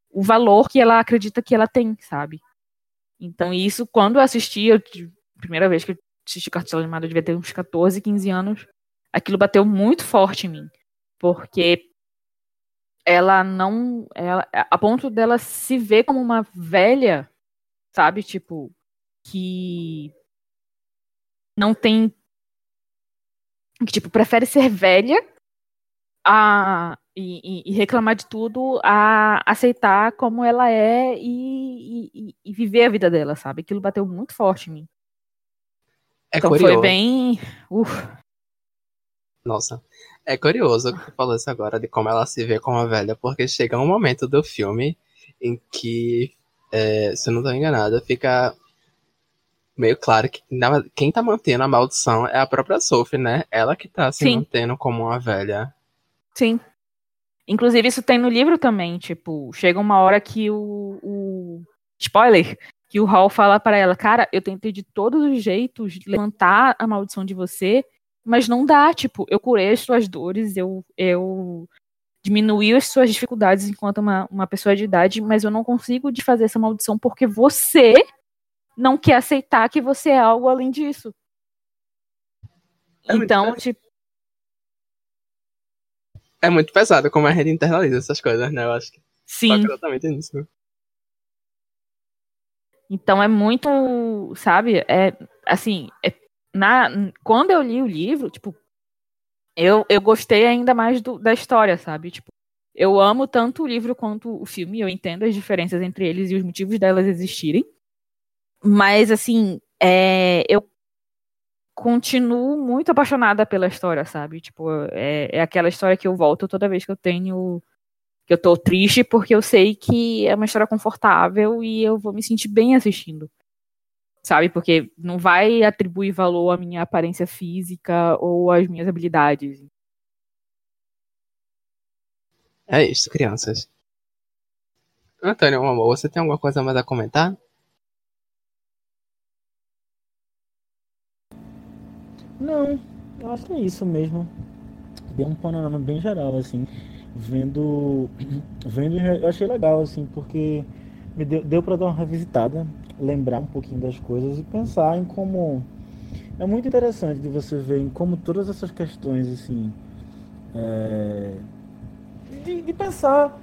o valor que ela acredita que ela tem, sabe? Então, isso, quando eu assisti, a primeira vez que eu assisti Cartão Animado, eu devia ter uns 14, 15 anos. Aquilo bateu muito forte em mim. Porque ela não. Ela, a ponto dela se ver como uma velha, sabe? Tipo, que não tem. Que, tipo, prefere ser velha a, e, e, reclamar de tudo a aceitar como ela é e, e, e, viver a vida dela, sabe? Aquilo bateu muito forte em mim. É então curioso. foi bem. Uf. Nossa. É curioso que tu falou isso agora de como ela se vê como a velha, porque chega um momento do filme em que, é, se eu não estou enganado, fica meio claro que quem tá mantendo a maldição é a própria Sophie, né? Ela que tá se Sim. mantendo como uma velha. Sim. Inclusive, isso tem no livro também, tipo, chega uma hora que o. o... Spoiler! Que o Hall fala para ela, cara, eu tentei de todos os jeitos levantar a maldição de você, mas não dá, tipo, eu curei as suas dores, eu, eu diminuí as suas dificuldades enquanto uma, uma pessoa de idade, mas eu não consigo desfazer essa maldição porque você não quer aceitar que você é algo além disso. É então, tipo. É muito pesado como a gente internaliza essas coisas, né? Eu acho que. Sim. Exatamente nisso. Então é muito, sabe? É assim, é, na, quando eu li o livro, tipo, eu, eu gostei ainda mais do, da história, sabe? Tipo, eu amo tanto o livro quanto o filme, eu entendo as diferenças entre eles e os motivos delas existirem. Mas, assim, é, eu continuo muito apaixonada pela história, sabe? Tipo, é, é aquela história que eu volto toda vez que eu tenho que eu tô triste porque eu sei que é uma história confortável e eu vou me sentir bem assistindo. Sabe? Porque não vai atribuir valor à minha aparência física ou às minhas habilidades. É isso, crianças. Antônio, amor, você tem alguma coisa mais a comentar? Não, eu acho que é isso mesmo. Deu um panorama bem geral, assim vendo, vendo eu achei legal, assim, porque me deu, deu para dar uma revisitada, lembrar um pouquinho das coisas e pensar em como. É muito interessante de você ver em como todas essas questões, assim. É, de, de pensar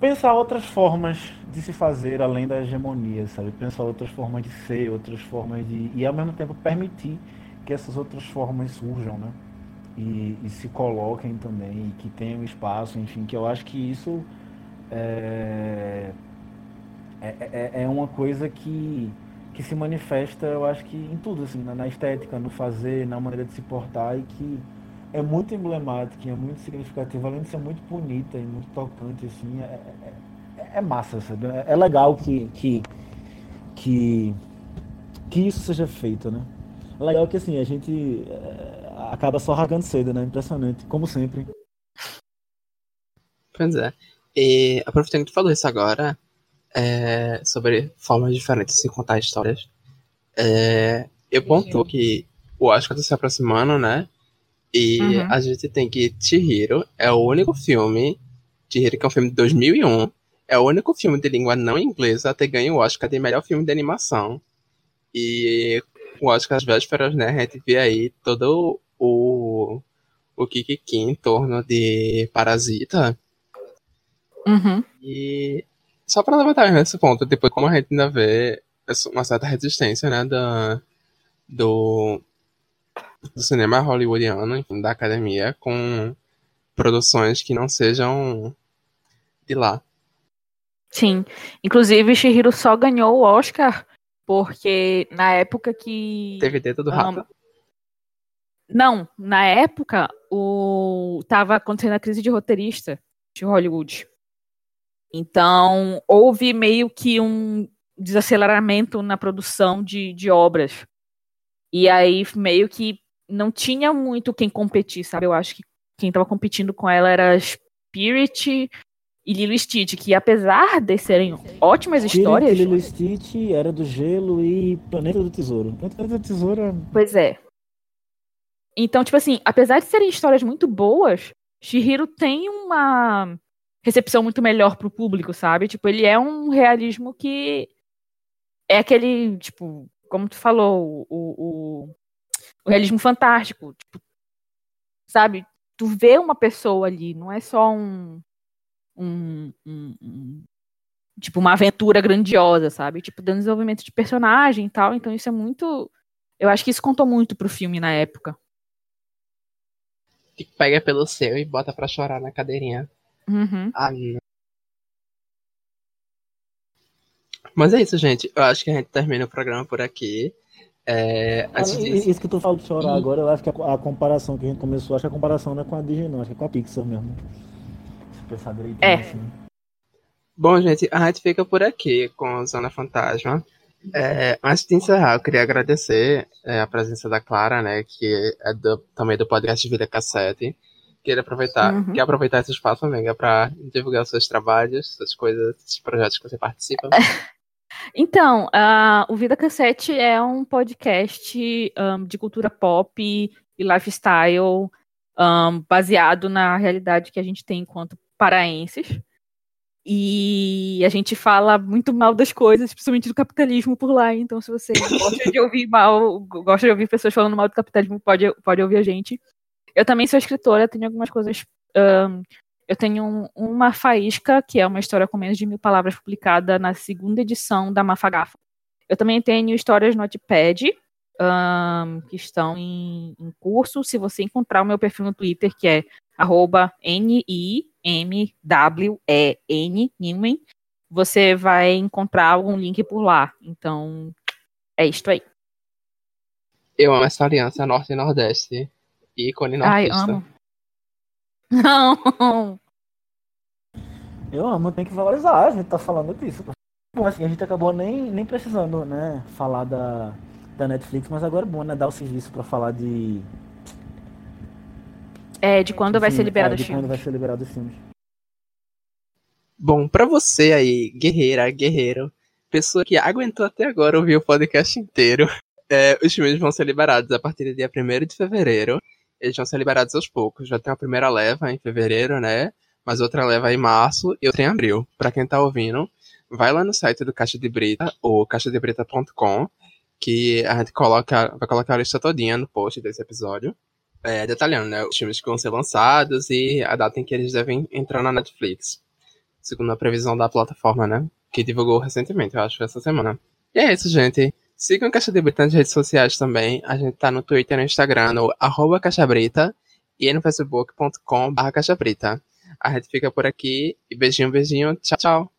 pensar outras formas de se fazer além da hegemonia, sabe? Pensar outras formas de ser, outras formas de. e ao mesmo tempo permitir que essas outras formas surjam, né? E, e, se coloquem também, que tenham espaço, enfim, que eu acho que isso é, é, é, é uma coisa que, que se manifesta, eu acho que em tudo, assim, na, na estética, no fazer, na maneira de se portar e que é muito emblemática, é muito significativa, além de ser muito bonita e muito tocante, assim, é, é, é massa, sabe? É, é legal que, que, que, que isso seja feito, né? É legal que, assim, a gente é, acaba só rasgando cedo, né? Impressionante, como sempre. Pois é. E aproveitando que tu falou isso agora, é, sobre formas diferentes de se contar histórias, é, eu pontuo que o Oscar tá se aproximando, né? E uhum. a gente tem que Chihiro é o único filme, Chihiro que é um filme de 2001, é o único filme de língua não inglesa a ter ganho o Oscar de melhor filme de animação. E o Oscar às vésperas, né, a gente vê aí todo o, o Kikiki em torno de Parasita. Uhum. E só para levantar nesse ponto, depois como a gente ainda vê uma certa resistência, né, da, do, do cinema hollywoodiano, enfim, da academia, com produções que não sejam de lá. Sim. Inclusive, Shihiro só ganhou o Oscar porque na época que. Teve dedo do rato? Não, na época o tava acontecendo a crise de roteirista de Hollywood. Então, houve meio que um desaceleramento na produção de, de obras. E aí, meio que não tinha muito quem competir, sabe? Eu acho que quem estava competindo com ela era Spirit e Lilo Stitch, que apesar de serem ótimas histórias. Spirit, Lilo Stitch era do Gelo e Planeta do Tesouro. Planeta do Tesouro. É pois é. Então, tipo assim, apesar de serem histórias muito boas, Shihiro tem uma recepção muito melhor pro público, sabe? Tipo, ele é um realismo que é aquele, tipo, como tu falou, o, o, o realismo fantástico. Tipo, sabe? Tu vê uma pessoa ali, não é só um, um, um, um tipo, uma aventura grandiosa, sabe? Tipo, dando desenvolvimento de personagem e tal. Então isso é muito. Eu acho que isso contou muito pro filme na época que pega pelo seu e bota pra chorar na cadeirinha. Uhum. Ah. Mas é isso, gente. Eu acho que a gente termina o programa por aqui. É, disso... Isso que tu fala de chorar agora, eu acho que a, a, comparação que a gente começou, acho que a comparação não é com a Disney, não, acho que é com a Pixar mesmo. Se pensar direito. É. Assim. Bom, gente, a gente fica por aqui com Zona Fantasma. É, antes de encerrar, eu queria agradecer é, a presença da Clara, né, que é do, também do podcast Vida Cassete. Queria aproveitar, uhum. quer aproveitar esse espaço, amiga, para divulgar os seus trabalhos, suas coisas, esses projetos que você participa. Então, uh, o Vida Cassete é um podcast um, de cultura pop e lifestyle um, baseado na realidade que a gente tem enquanto paraenses. E a gente fala muito mal das coisas, principalmente do capitalismo por lá. Então, se você gosta de ouvir mal, gosta de ouvir pessoas falando mal do capitalismo, pode, pode ouvir a gente. Eu também sou escritora, tenho algumas coisas. Um, eu tenho um, uma faísca, que é uma história com menos de mil palavras publicada na segunda edição da Mafagafa. Eu também tenho histórias no Notepad, um, que estão em, em, curso. Se você encontrar o meu perfil no Twitter, que é arroba N-I-M-W-E-N, Newman, você vai encontrar algum link por lá. Então, é isto aí. Eu amo essa aliança Norte e Nordeste. Ícone nortista. Ai, amo. Não! Eu amo, tem que valorizar, a gente tá falando disso. Bom, assim, a gente acabou nem, nem precisando, né, falar da, da Netflix, mas agora é bom, né, dar o serviço para falar de é, de quando vai ser liberado é, de quando vai ser liberado os filmes. Bom, para você aí, guerreira, guerreiro, pessoa que aguentou até agora ouvir o podcast inteiro, é, os filmes vão ser liberados a partir do dia 1 de fevereiro. Eles vão ser liberados aos poucos. Já tem a primeira leva em fevereiro, né? Mas outra leva em março e outra em abril. Para quem tá ouvindo, vai lá no site do Caixa de Brita, ou caixadebrita.com, que a gente coloca, vai colocar a lista todinha no post desse episódio é, detalhando, né, os filmes que vão ser lançados e a data em que eles devem entrar na Netflix. Segundo a previsão da plataforma, né, que divulgou recentemente, eu acho, essa semana. E é isso, gente. Sigam Caixa de Brita nas redes sociais também. A gente tá no Twitter e no Instagram, no arroba Caixa Brita, e no facebook.com barra Caixa Brita. A gente fica por aqui, e beijinho, beijinho, tchau, tchau.